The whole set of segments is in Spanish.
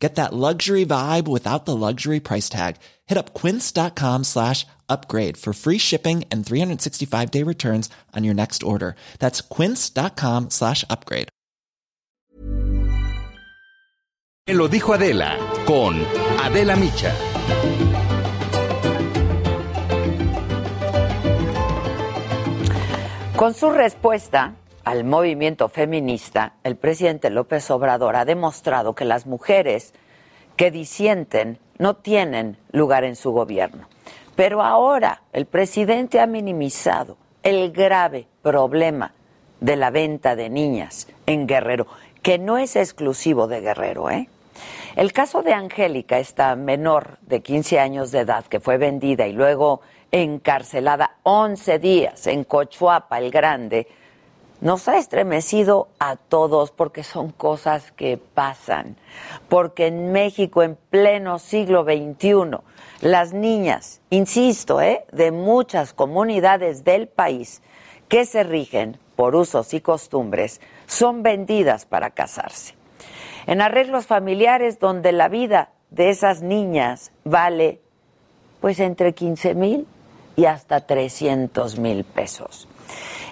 Get that luxury vibe without the luxury price tag. Hit up quince.com slash upgrade for free shipping and 365 day returns on your next order. That's quince.com slash upgrade. Lo dijo Adela con Adela Micha. Con su respuesta al movimiento feminista, el presidente López Obrador ha demostrado que las mujeres que disienten no tienen lugar en su gobierno. Pero ahora el presidente ha minimizado el grave problema de la venta de niñas en Guerrero, que no es exclusivo de Guerrero, ¿eh? El caso de Angélica, esta menor de 15 años de edad que fue vendida y luego encarcelada 11 días en Cochuapa el Grande, nos ha estremecido a todos porque son cosas que pasan. Porque en México, en pleno siglo XXI, las niñas, insisto, ¿eh? de muchas comunidades del país que se rigen por usos y costumbres, son vendidas para casarse. En arreglos familiares donde la vida de esas niñas vale pues entre 15 mil y hasta 300 mil pesos.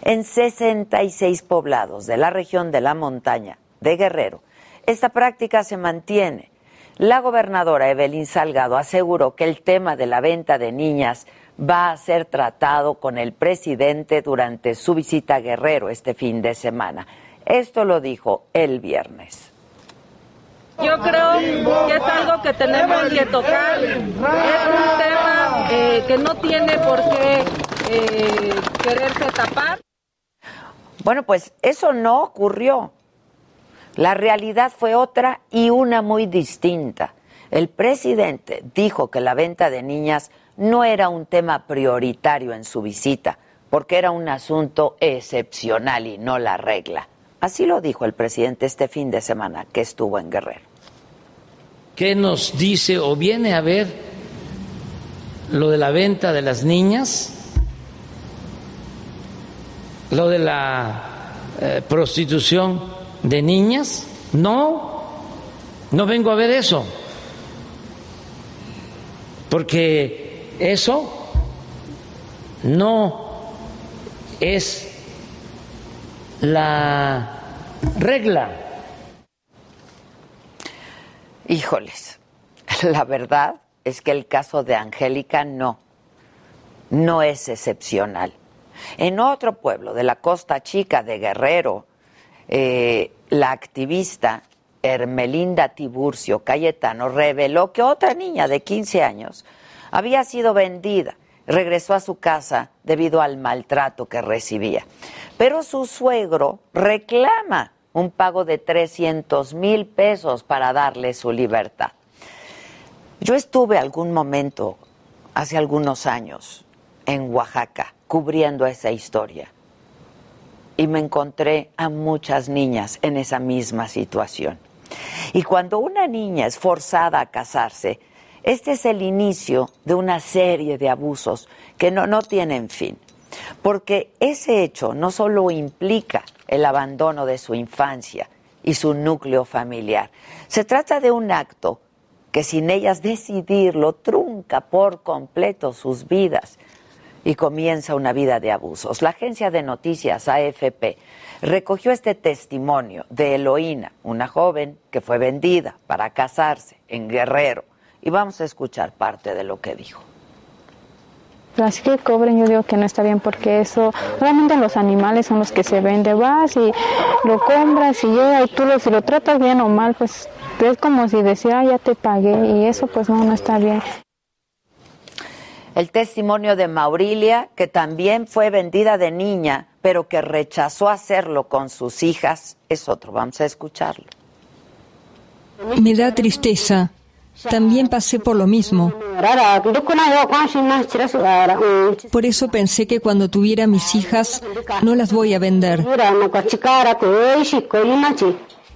En 66 poblados de la región de la montaña de Guerrero, esta práctica se mantiene. La gobernadora Evelyn Salgado aseguró que el tema de la venta de niñas va a ser tratado con el presidente durante su visita a Guerrero este fin de semana. Esto lo dijo el viernes. Yo creo que es algo que tenemos que tocar. Es un tema eh, que no tiene por qué eh, quererse tapar. Bueno, pues eso no ocurrió. La realidad fue otra y una muy distinta. El presidente dijo que la venta de niñas no era un tema prioritario en su visita, porque era un asunto excepcional y no la regla. Así lo dijo el presidente este fin de semana que estuvo en Guerrero. ¿Qué nos dice o viene a ver lo de la venta de las niñas? ¿Lo de la eh, prostitución de niñas? No, no vengo a ver eso. Porque eso no es la regla. Híjoles, la verdad es que el caso de Angélica no, no es excepcional. En otro pueblo de la Costa Chica de Guerrero, eh, la activista Hermelinda Tiburcio Cayetano reveló que otra niña de 15 años había sido vendida. Regresó a su casa debido al maltrato que recibía. Pero su suegro reclama un pago de 300 mil pesos para darle su libertad. Yo estuve algún momento, hace algunos años, en Oaxaca, cubriendo esa historia. Y me encontré a muchas niñas en esa misma situación. Y cuando una niña es forzada a casarse, este es el inicio de una serie de abusos que no, no tienen fin. Porque ese hecho no solo implica el abandono de su infancia y su núcleo familiar, se trata de un acto que sin ellas decidirlo trunca por completo sus vidas y comienza una vida de abusos. La agencia de noticias AFP recogió este testimonio de Eloína, una joven que fue vendida para casarse en Guerrero. Y vamos a escuchar parte de lo que dijo. Así que cobren, yo digo que no está bien porque eso, realmente los animales son los que se venden, vas y lo compras y llega y tú lo, si lo tratas bien o mal, pues es como si decía, ya te pagué y eso pues no, no está bien. El testimonio de Maurilia, que también fue vendida de niña, pero que rechazó hacerlo con sus hijas, es otro. Vamos a escucharlo. Me da tristeza también pasé por lo mismo. Por eso pensé que cuando tuviera mis hijas no las voy a vender.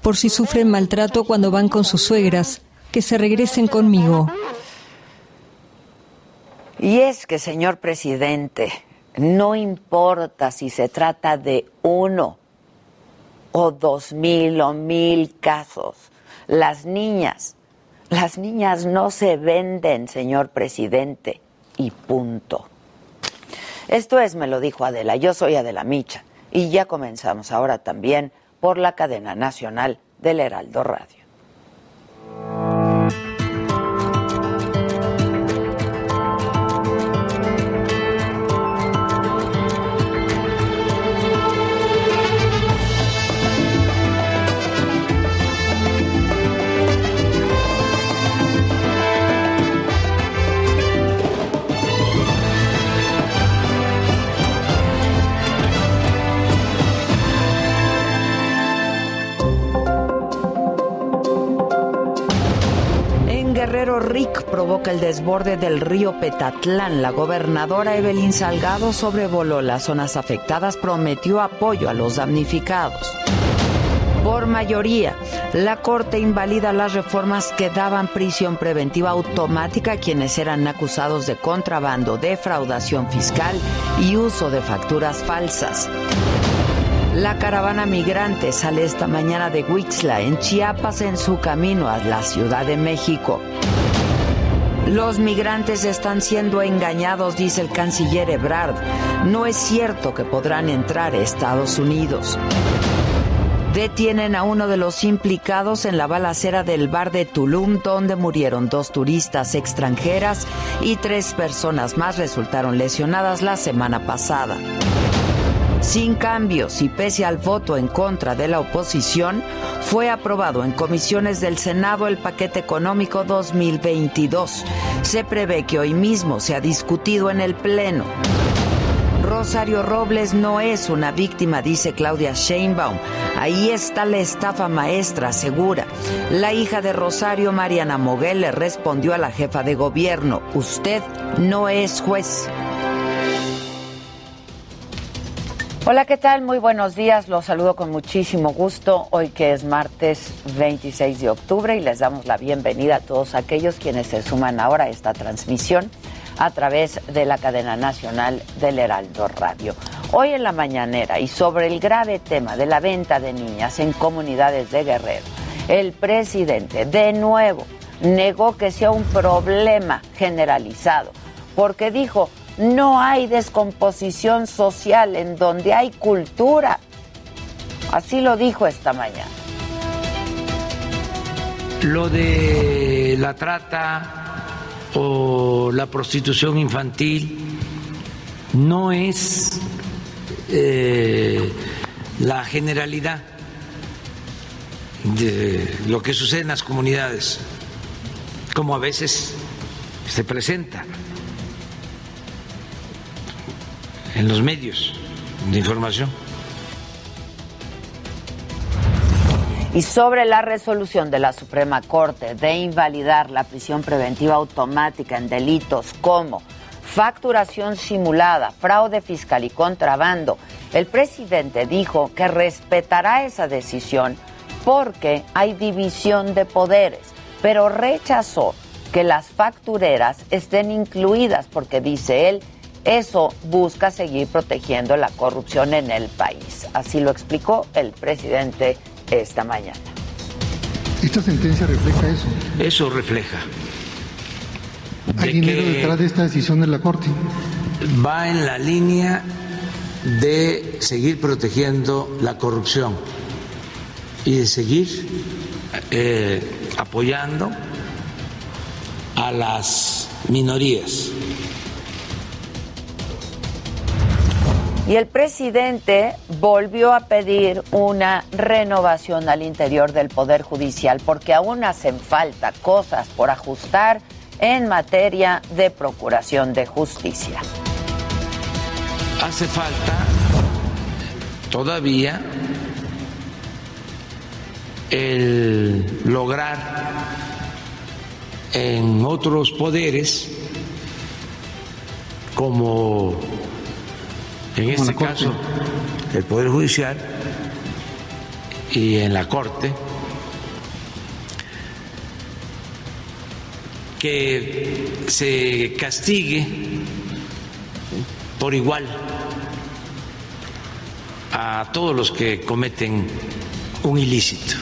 Por si sufren maltrato cuando van con sus suegras, que se regresen conmigo. Y es que, señor presidente, no importa si se trata de uno o dos mil o mil casos, las niñas, las niñas no se venden, señor presidente, y punto. Esto es, me lo dijo Adela, yo soy Adela Micha, y ya comenzamos ahora también por la cadena nacional del Heraldo Radio. Guerrero Rick provoca el desborde del río Petatlán. La gobernadora Evelyn Salgado sobrevoló las zonas afectadas, prometió apoyo a los damnificados. Por mayoría, la Corte invalida las reformas que daban prisión preventiva automática a quienes eran acusados de contrabando, defraudación fiscal y uso de facturas falsas. La caravana migrante sale esta mañana de Huixla, en Chiapas, en su camino a la Ciudad de México. Los migrantes están siendo engañados, dice el canciller Ebrard. No es cierto que podrán entrar a Estados Unidos. Detienen a uno de los implicados en la balacera del bar de Tulum, donde murieron dos turistas extranjeras y tres personas más resultaron lesionadas la semana pasada. Sin cambios y pese al voto en contra de la oposición, fue aprobado en comisiones del Senado el paquete económico 2022. Se prevé que hoy mismo se ha discutido en el Pleno. Rosario Robles no es una víctima, dice Claudia Sheinbaum. Ahí está la estafa maestra, segura. La hija de Rosario, Mariana Moguel, le respondió a la jefa de gobierno, usted no es juez. Hola, ¿qué tal? Muy buenos días. Los saludo con muchísimo gusto hoy que es martes 26 de octubre y les damos la bienvenida a todos aquellos quienes se suman ahora a esta transmisión a través de la cadena nacional del Heraldo Radio. Hoy en la mañanera y sobre el grave tema de la venta de niñas en comunidades de Guerrero, el presidente de nuevo negó que sea un problema generalizado porque dijo no hay descomposición social en donde hay cultura. Así lo dijo esta mañana. Lo de la trata o la prostitución infantil no es eh, la generalidad de lo que sucede en las comunidades, como a veces se presenta. En los medios de información. Y sobre la resolución de la Suprema Corte de invalidar la prisión preventiva automática en delitos como facturación simulada, fraude fiscal y contrabando, el presidente dijo que respetará esa decisión porque hay división de poderes, pero rechazó que las factureras estén incluidas porque, dice él, eso busca seguir protegiendo la corrupción en el país. Así lo explicó el presidente esta mañana. ¿Esta sentencia refleja eso? Eso refleja. ¿Hay dinero detrás de esta decisión de la Corte? Va en la línea de seguir protegiendo la corrupción y de seguir eh, apoyando a las minorías. Y el presidente volvió a pedir una renovación al interior del Poder Judicial porque aún hacen falta cosas por ajustar en materia de procuración de justicia. Hace falta todavía el lograr en otros poderes, como en este caso el Poder Judicial y en la Corte, que se castigue por igual a todos los que cometen un ilícito.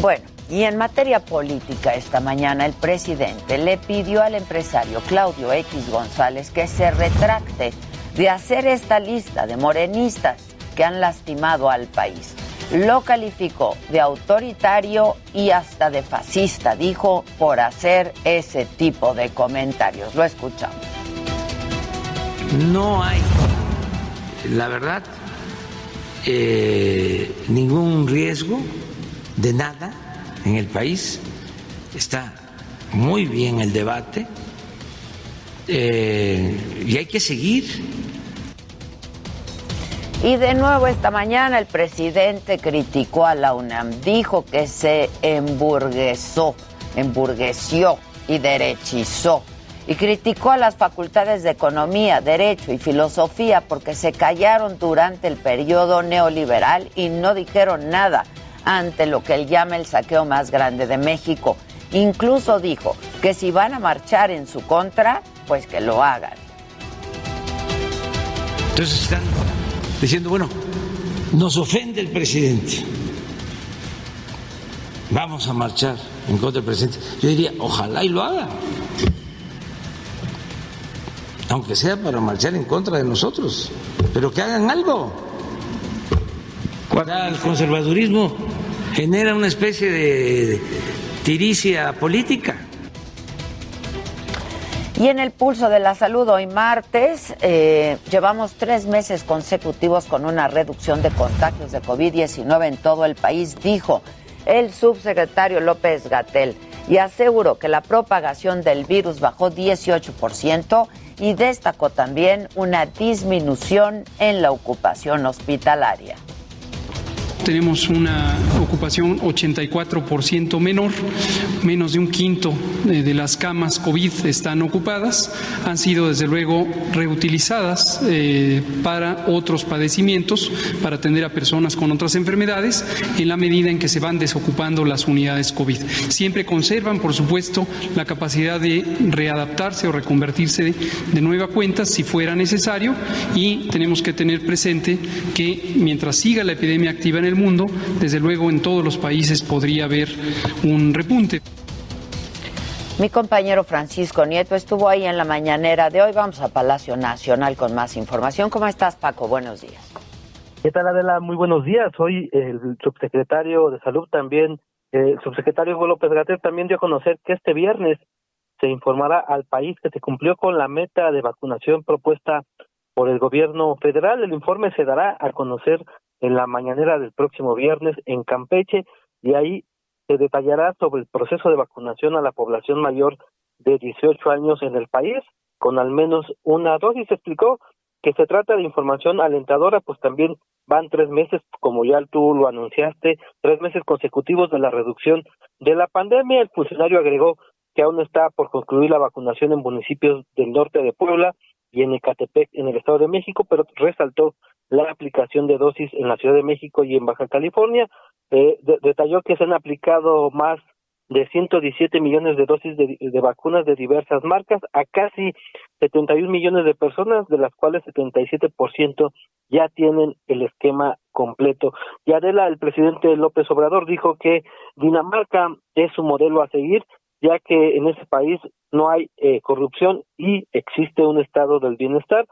Bueno, y en materia política esta mañana el presidente le pidió al empresario Claudio X González que se retracte de hacer esta lista de morenistas que han lastimado al país. Lo calificó de autoritario y hasta de fascista, dijo, por hacer ese tipo de comentarios. Lo escuchamos. No hay, la verdad, eh, ningún riesgo de nada en el país. Está muy bien el debate eh, y hay que seguir. Y de nuevo esta mañana el presidente criticó a la UNAM, dijo que se emburguesó, emburgueció y derechizó. Y criticó a las facultades de Economía, Derecho y Filosofía porque se callaron durante el periodo neoliberal y no dijeron nada ante lo que él llama el saqueo más grande de México. Incluso dijo que si van a marchar en su contra, pues que lo hagan. Entonces están diciendo, bueno, nos ofende el presidente. Vamos a marchar en contra del presidente. Yo diría, ojalá y lo haga. Aunque sea para marchar en contra de nosotros, pero que hagan algo. El conservadurismo genera una especie de tiricia política. Y en el pulso de la salud, hoy martes, eh, llevamos tres meses consecutivos con una reducción de contagios de COVID-19 en todo el país, dijo el subsecretario López Gatel, y aseguró que la propagación del virus bajó 18% y destacó también una disminución en la ocupación hospitalaria tenemos una ocupación 84% menor, menos de un quinto de las camas COVID están ocupadas, han sido desde luego reutilizadas eh, para otros padecimientos, para atender a personas con otras enfermedades, en la medida en que se van desocupando las unidades COVID. Siempre conservan, por supuesto, la capacidad de readaptarse o reconvertirse de nueva cuenta si fuera necesario y tenemos que tener presente que mientras siga la epidemia activa en el mundo, desde luego en todos los países podría haber un repunte. Mi compañero Francisco Nieto estuvo ahí en la mañanera de hoy. Vamos a Palacio Nacional con más información. ¿Cómo estás, Paco? Buenos días. ¿Qué tal, Adela? Muy buenos días. Hoy el subsecretario de Salud también, el subsecretario Hugo López Gatel también dio a conocer que este viernes se informará al país que se cumplió con la meta de vacunación propuesta por el gobierno federal. El informe se dará a conocer en la mañanera del próximo viernes en Campeche y ahí se detallará sobre el proceso de vacunación a la población mayor de 18 años en el país con al menos una dosis. Explicó que se trata de información alentadora, pues también van tres meses, como ya tú lo anunciaste, tres meses consecutivos de la reducción de la pandemia. El funcionario agregó que aún está por concluir la vacunación en municipios del norte de Puebla y en Ecatepec, en el Estado de México, pero resaltó la aplicación de dosis en la Ciudad de México y en Baja California. Eh, detalló que se han aplicado más de 117 millones de dosis de, de, vacunas de diversas marcas a casi 71 millones de personas, de las cuales 77% ya tienen el esquema completo. Y Adela, el presidente López Obrador dijo que Dinamarca es su modelo a seguir ya que en ese país no hay eh, corrupción y existe un estado del bienestar.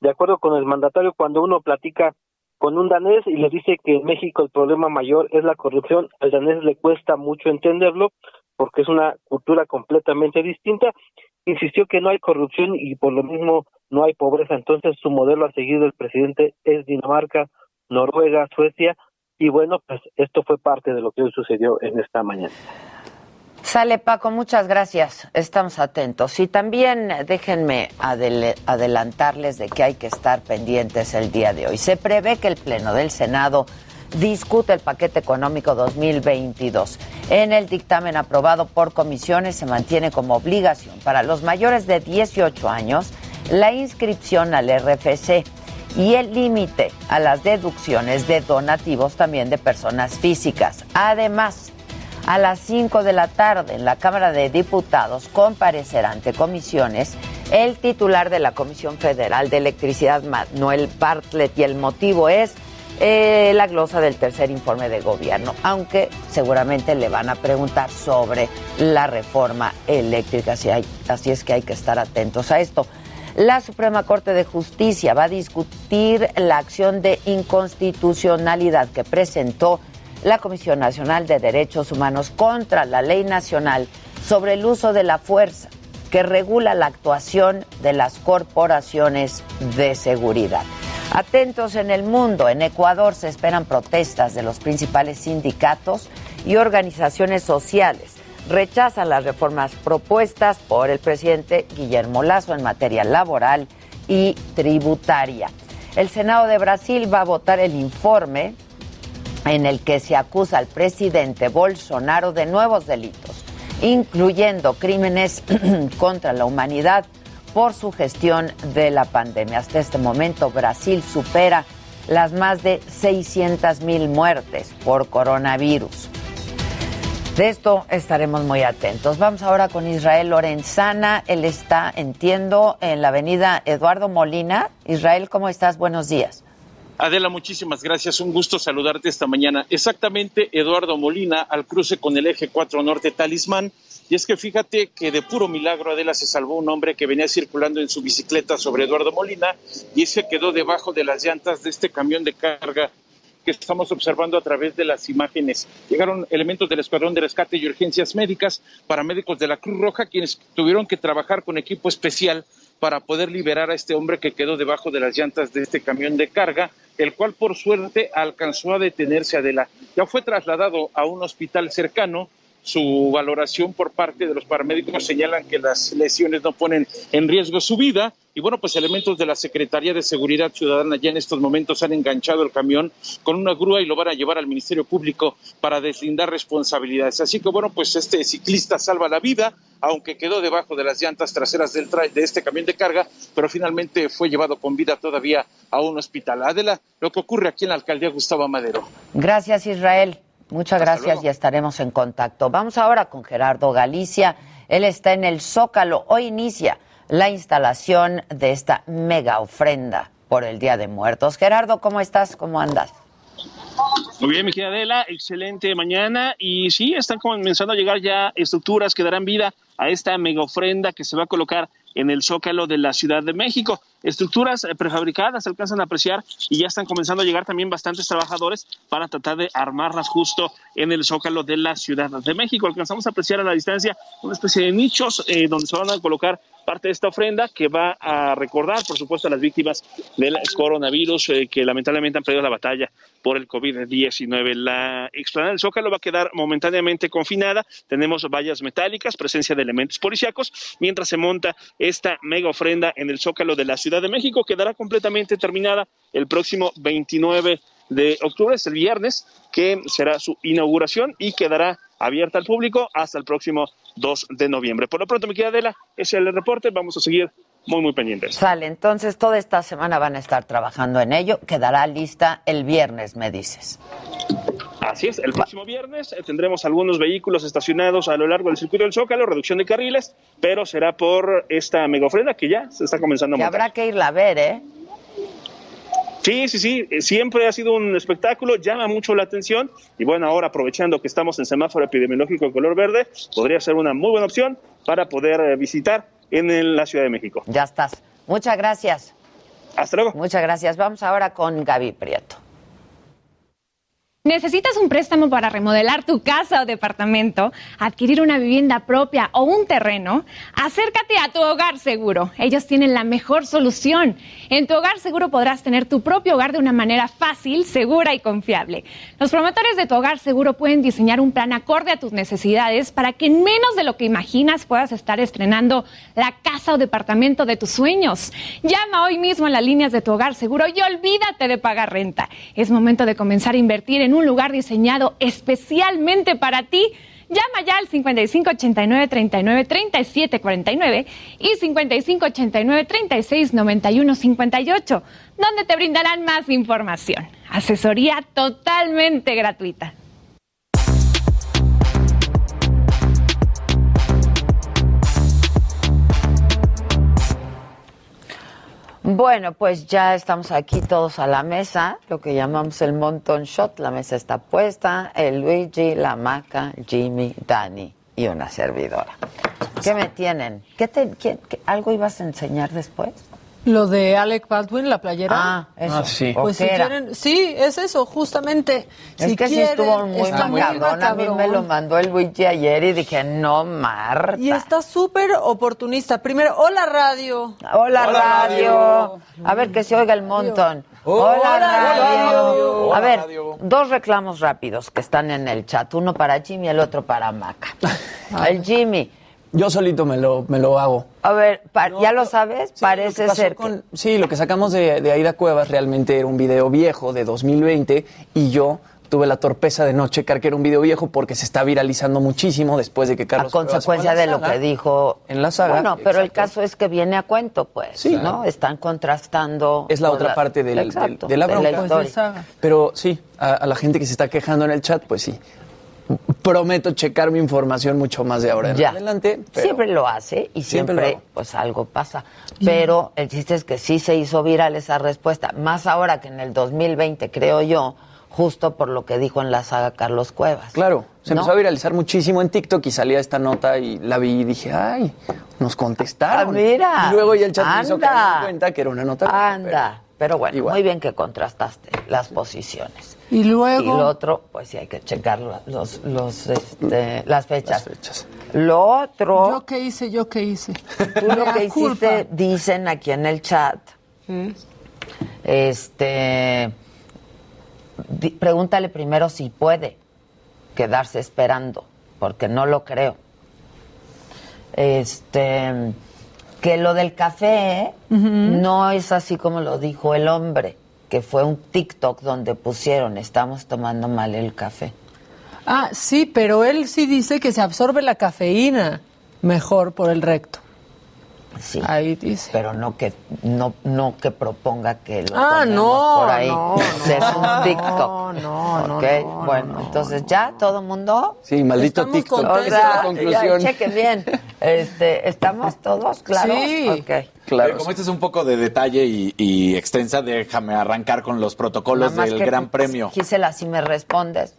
De acuerdo con el mandatario, cuando uno platica con un danés y le dice que en México el problema mayor es la corrupción, al danés le cuesta mucho entenderlo porque es una cultura completamente distinta. Insistió que no hay corrupción y por lo mismo no hay pobreza. Entonces su modelo a seguir del presidente es Dinamarca, Noruega, Suecia y bueno, pues esto fue parte de lo que hoy sucedió en esta mañana. Sale Paco, muchas gracias. Estamos atentos. Y también déjenme adelantarles de que hay que estar pendientes el día de hoy. Se prevé que el Pleno del Senado discute el paquete económico 2022. En el dictamen aprobado por comisiones se mantiene como obligación para los mayores de 18 años la inscripción al RFC y el límite a las deducciones de donativos también de personas físicas. Además, a las 5 de la tarde en la Cámara de Diputados comparecerá ante comisiones el titular de la Comisión Federal de Electricidad, Manuel Bartlett, y el motivo es eh, la glosa del tercer informe de gobierno, aunque seguramente le van a preguntar sobre la reforma eléctrica, así es que hay que estar atentos a esto. La Suprema Corte de Justicia va a discutir la acción de inconstitucionalidad que presentó la Comisión Nacional de Derechos Humanos contra la Ley Nacional sobre el uso de la fuerza que regula la actuación de las corporaciones de seguridad. Atentos en el mundo, en Ecuador se esperan protestas de los principales sindicatos y organizaciones sociales rechazan las reformas propuestas por el presidente Guillermo Lazo en materia laboral y tributaria. El Senado de Brasil va a votar el informe en el que se acusa al presidente Bolsonaro de nuevos delitos, incluyendo crímenes contra la humanidad por su gestión de la pandemia. Hasta este momento Brasil supera las más de 600 mil muertes por coronavirus. De esto estaremos muy atentos. Vamos ahora con Israel Lorenzana. Él está, entiendo, en la avenida Eduardo Molina. Israel, ¿cómo estás? Buenos días. Adela, muchísimas gracias. Un gusto saludarte esta mañana. Exactamente, Eduardo Molina, al cruce con el eje 4 Norte Talismán. Y es que fíjate que de puro milagro, Adela, se salvó un hombre que venía circulando en su bicicleta sobre Eduardo Molina y se quedó debajo de las llantas de este camión de carga que estamos observando a través de las imágenes. Llegaron elementos del Escuadrón de Rescate y Urgencias Médicas, paramédicos de la Cruz Roja, quienes tuvieron que trabajar con equipo especial para poder liberar a este hombre que quedó debajo de las llantas de este camión de carga, el cual por suerte alcanzó a detenerse Adela. Ya fue trasladado a un hospital cercano su valoración por parte de los paramédicos señalan que las lesiones no ponen en riesgo su vida y bueno, pues elementos de la Secretaría de Seguridad Ciudadana ya en estos momentos han enganchado el camión con una grúa y lo van a llevar al Ministerio Público para deslindar responsabilidades. Así que bueno, pues este ciclista salva la vida, aunque quedó debajo de las llantas traseras del de este camión de carga, pero finalmente fue llevado con vida todavía a un hospital. Adela, lo que ocurre aquí en la alcaldía Gustavo Madero. Gracias, Israel. Muchas gracias y estaremos en contacto. Vamos ahora con Gerardo Galicia. Él está en el Zócalo. Hoy inicia la instalación de esta mega ofrenda por el Día de Muertos. Gerardo, ¿cómo estás? ¿Cómo andas? Muy bien, mi querida Adela, excelente mañana. Y sí, están comenzando a llegar ya estructuras que darán vida a esta mega ofrenda que se va a colocar en el Zócalo de la Ciudad de México. Estructuras eh, prefabricadas alcanzan a apreciar y ya están comenzando a llegar también bastantes trabajadores para tratar de armarlas justo en el Zócalo de la Ciudad de México. Alcanzamos a apreciar a la distancia una especie de nichos eh, donde se van a colocar parte de esta ofrenda que va a recordar, por supuesto, a las víctimas del coronavirus eh, que lamentablemente han perdido la batalla por el COVID-19. La explanada del Zócalo va a quedar momentáneamente confinada. Tenemos vallas metálicas, presencia de elementos policíacos, mientras se monta esta mega ofrenda en el Zócalo de la Ciudad de México. Quedará completamente terminada el próximo 29 de octubre, es el viernes, que será su inauguración y quedará abierta al público hasta el próximo 2 de noviembre. Por lo pronto, mi querida Adela, ese es el reporte. Vamos a seguir muy, muy pendientes. Sale, entonces toda esta semana van a estar trabajando en ello. Quedará lista el viernes, me dices. Así es, el próximo viernes eh, tendremos algunos vehículos estacionados a lo largo del circuito del Zócalo, reducción de carriles, pero será por esta mega ofrenda que ya se está comenzando a montar. habrá que irla a ver, ¿eh? Sí, sí, sí, eh, siempre ha sido un espectáculo, llama mucho la atención y bueno, ahora aprovechando que estamos en semáforo epidemiológico de color verde, podría ser una muy buena opción para poder eh, visitar en la Ciudad de México. Ya estás. Muchas gracias. Hasta luego. Muchas gracias. Vamos ahora con Gaby Prieto. ¿Necesitas un préstamo para remodelar tu casa o departamento, adquirir una vivienda propia o un terreno? Acércate a tu hogar seguro. Ellos tienen la mejor solución. En tu hogar seguro podrás tener tu propio hogar de una manera fácil, segura y confiable. Los promotores de tu hogar seguro pueden diseñar un plan acorde a tus necesidades para que en menos de lo que imaginas puedas estar estrenando la casa o departamento de tus sueños. Llama hoy mismo a las líneas de tu hogar seguro y olvídate de pagar renta. Es momento de comenzar a invertir en un lugar diseñado especialmente para ti. Llama ya al 5589 39 37 49 y 5589 36 91 58, donde te brindarán más información. Asesoría totalmente gratuita. Bueno, pues ya estamos aquí todos a la mesa, lo que llamamos el Monton Shot. La mesa está puesta, el Luigi, la Maca, Jimmy, Dani y una servidora. ¿Qué me tienen? ¿Qué te, qué- qué- ¿Algo ibas a enseñar después? Lo de Alec Baldwin, la playera. Ah, eso. Ah, sí. Pues si quieren, sí, es eso, justamente. Es si que sí quieren, estuvo muy está cabrón. A mí me lo mandó el Luigi ayer y dije, no, Marta. Y está súper oportunista. Primero, hola radio. Hola, radio. A ver que se oiga el montón. Hola, Hola, radio. radio. A ver, dos reclamos rápidos que están en el chat. Uno para Jimmy y el otro para Maca. El Jimmy. Yo solito me lo, me lo hago. A ver, pa- ¿ya lo sabes? Parece Lo que pasó ser con- Sí, lo que sacamos de, de Aida Cuevas realmente era un video viejo de 2020 y yo tuve la torpeza de no checar que era un video viejo porque se está viralizando muchísimo después de que a Carlos Cuevas consecuencia a de lo que dijo. En la saga. Bueno, pero el caso es que viene a cuento, pues, Sí. ¿no? Están contrastando. Es la otra parte del, del- Exacto, de la de bronca. historia. Pero sí, a, a la gente que se está quejando en el chat, pues sí. Prometo checar mi información mucho más de ahora en Ya. adelante. pero- Siempre lo hace y Siempre pues algo pasa. Pero el chiste es que sí se hizo viral esa respuesta, más ahora que en el 2020, creo yo, justo por lo que dijo en la saga Carlos Cuevas. Claro, se ¿No? empezó a viralizar muchísimo en TikTok y salía esta nota y la vi y dije, ay, nos contestaron. Ah, mira. Y luego ya el chat me hizo Anda. caer en cuenta que era una nota. Anda. Pero bueno, muy bien que contrastaste las posiciones. Y luego. Y lo otro, pues sí hay que checar los, los, este, las fechas. Lo otro, ¿Yo qué hice? ¿Yo qué hice? tú lo que culpa. hiciste, dicen aquí en el chat, este, di- pregúntale primero si puede quedarse esperando, porque no lo creo. Este, que lo del café no es así como lo dijo el hombre, que fue un TikTok donde pusieron, estamos tomando mal el café. Ah, sí, pero él sí dice que se absorbe la cafeína mejor por el recto. Sí. Ahí dice. Pero no que no no que proponga que lo Ah, no, por ahí. no, Ese es un no, TikTok. no, no, Ok, no, bueno, entonces ya todo mundo. Sí, maldito Estamos TikTok. contentos. Esa es la Ya, conclusión. chequen bien. Este, ¿estamos todos claros? Sí. Ok. Claro. Oye, como este es un poco de detalle y, y extensa, déjame arrancar con los protocolos del que Gran tú, Premio. Gisela, si me respondes.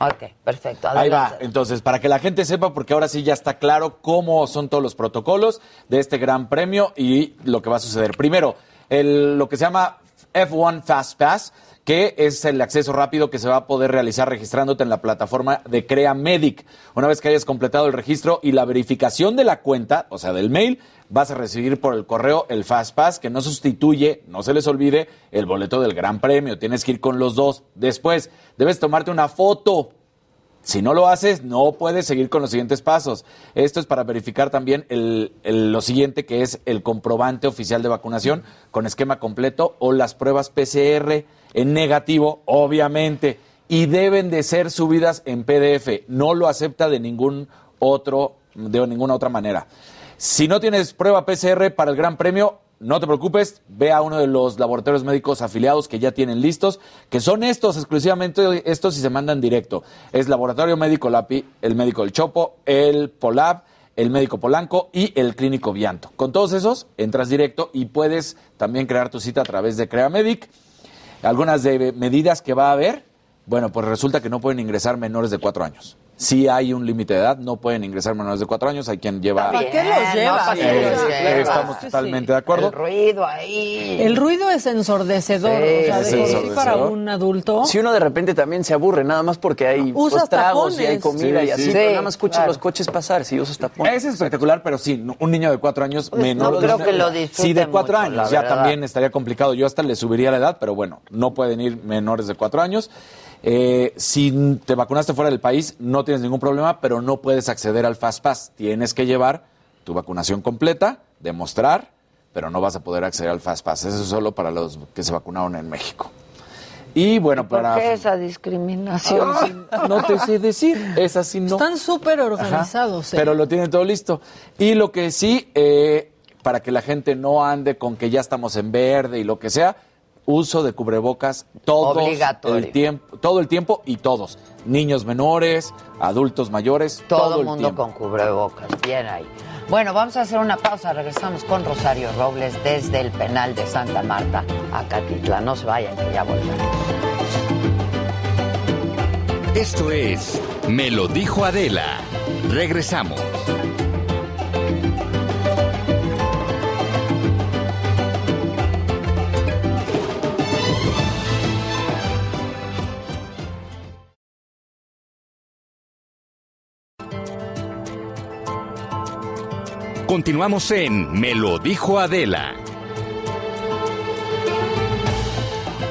Ok, perfecto. Ahí va. Entonces, para que la gente sepa, porque ahora sí ya está claro cómo son todos los protocolos de este Gran Premio y lo que va a suceder. Primero, el- lo que se llama F1 Fast Pass, que es el acceso rápido que se va a poder realizar registrándote en la plataforma de Crea Medic. Una vez que hayas completado el registro y la verificación de la cuenta, o sea, del mail, vas a recibir por el correo el Fast Pass, que no sustituye, no se les olvide, el boleto del Gran Premio. Tienes que ir con los dos. Después, debes tomarte una foto si no lo haces, no puedes seguir con los siguientes pasos. Esto es para verificar también el- lo siguiente, que es el comprobante oficial de vacunación con esquema completo o las pruebas PCR en negativo, obviamente. Y deben de ser subidas en PDF. No lo acepta de ningún otro, de ninguna otra manera. Si no tienes prueba PCR para el Gran Premio, no te preocupes, ve a uno de los laboratorios médicos afiliados que ya tienen listos, que son estos exclusivamente, estos y se mandan directo. Es Laboratorio Médico LAPI, el Médico del Chopo, el Polab, el Médico Polanco y el Clínico Vianto. Con todos esos entras directo y puedes también crear tu cita a través de CreaMedic. Algunas de medidas que va a haber, bueno, pues resulta que no pueden ingresar menores de cuatro años. Si hay un límite de edad, no pueden ingresar menores de cuatro años. Hay quien lleva. ¿Para qué los lleva? ¿para qué Eh, los eh, lleva? estamos totalmente de acuerdo. El ruido ahí. El ruido es ensordecedor, Sí, o sea, es sí ensordecedor. para un adulto. Si uno de repente también se aburre, nada más porque hay Usas pues, tragos y hay tapones. comida Sí, y así, sí. pero Sí, nada más escucha claro. los coches pasar, si usas tapones. Es espectacular, pero sí, un niño de cuatro años Pues menor. no de- creo que lo disfrute Sí, de cuatro mucho, años, ya verdad. también estaría complicado. Yo hasta le subiría la edad, pero bueno, no pueden ir menores de cuatro años. Eh, si te vacunaste fuera del país, no tienes ningún problema, pero no puedes acceder al Fast Pass. Tienes que llevar tu vacunación completa, demostrar, pero no vas a poder acceder al Fast Pass. Eso es solo para los que se vacunaron en México. Y bueno, ¿Por para... qué esa discriminación? No te sé decir, es así no. Están súper organizados. ¿eh? Pero lo tienen todo listo. Y lo que sí, eh, para que la gente no ande con que ya estamos en verde y lo que sea, uso de cubrebocas todo Obligatorio. el tiempo, todo el tiempo y todos, niños menores, adultos mayores, Todo, todo, el mundo tiempo. con cubrebocas. Bien ahí. Bueno, vamos a hacer una pausa. Regresamos con Rosario Robles desde el penal de Santa Marta, Acatitla. No se vayan, que ya volvemos. Esto es Me lo dijo Adela. Regresamos. Continuamos en Me lo dijo Adela.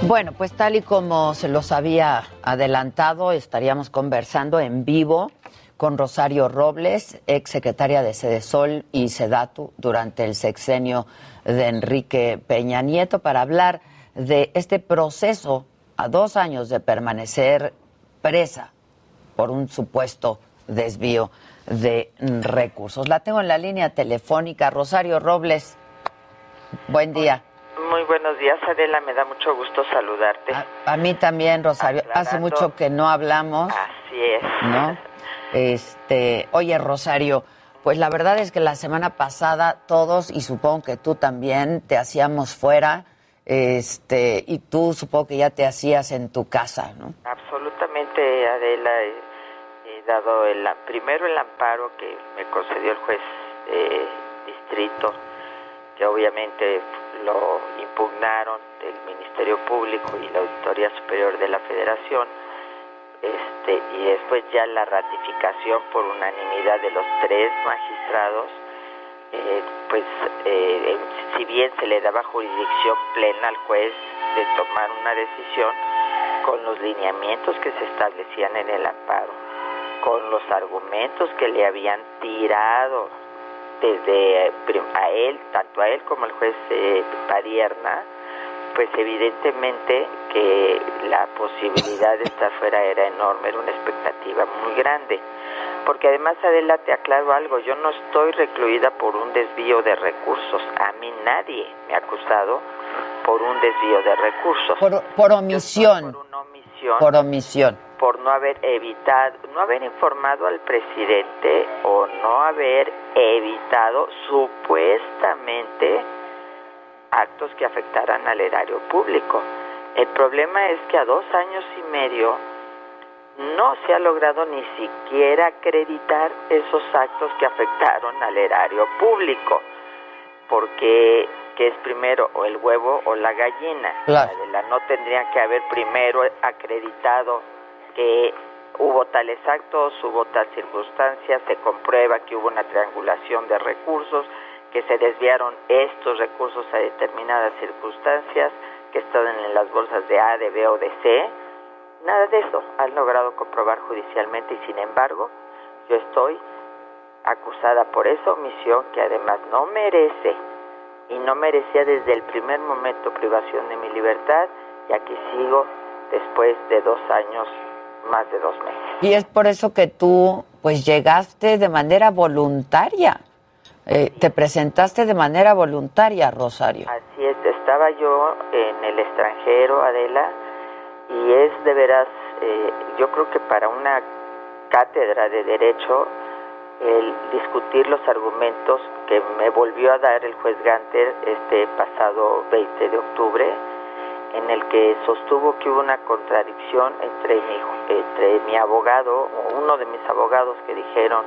Bueno, pues tal y como se los había adelantado, estaríamos conversando en vivo con Rosario Robles, ex secretaria de Sedesol y Sedatu durante el sexenio de Enrique Peña Nieto, para hablar de este proceso a dos años de permanecer presa por un supuesto desvío de recursos. La tengo en la línea telefónica. Rosario Robles, buen día. Muy buenos días, Adela. Me da mucho gusto saludarte. A mí también, Rosario. Hace mucho que no hablamos, Así es. ¿no? Este, oye, Rosario, pues la verdad es que la semana pasada todos, y supongo que tú también, te hacíamos fuera, este, y tú supongo que ya te hacías en tu casa, ¿no? Absolutamente, Adela. Dado el, primero el amparo que me concedió el juez eh, distrito, que obviamente lo impugnaron del Ministerio Público y la Auditoría Superior de la Federación. Este, y después ya la ratificación por unanimidad de los tres magistrados, eh, pues eh, si bien se le daba jurisdicción plena al juez de tomar una decisión con los lineamientos que se establecían en el amparo, con los argumentos que le habían tirado desde eh, a él, tanto a él como al juez eh, Padierna, pues evidentemente que la posibilidad de estar fuera era enorme, era una expectativa muy grande. Porque además, Adela, te aclaro algo, yo no estoy recluida por un desvío de recursos. A mí nadie me ha acusado por un desvío de recursos. Por, por omisión. omisión. Por omisión. Por no haber evitado, no haber informado al presidente o no haber evitado supuestamente actos que afectaran al erario público. El problema es que a dos años y medio no se ha logrado ni siquiera acreditar esos actos que afectaron al erario público, porque que es primero o el huevo o la gallina. Claro. Adela, no tendrían que haber primero acreditado que hubo tales actos, hubo tal circunstancia, se comprueba que hubo una triangulación de recursos, que se desviaron estos recursos a determinadas circunstancias, que estaban en las bolsas de A, de B o de C. Nada de eso han logrado comprobar judicialmente y sin embargo yo estoy acusada por esa omisión que además no merece y no merecía desde el primer momento privación de mi libertad y aquí sigo después de dos años, más de dos meses. Y es por eso que tú, pues, llegaste de manera voluntaria. Eh, te presentaste de manera voluntaria, Rosario. Así es, estaba yo en el extranjero, Adela, y es de veras, eh, yo creo que para una cátedra de derecho, el discutir los argumentos que me volvió a dar el juez Ganter este pasado 20 de octubre, en el que sostuvo que hubo una contradicción entre mi, entre mi abogado, o uno de mis abogados que dijeron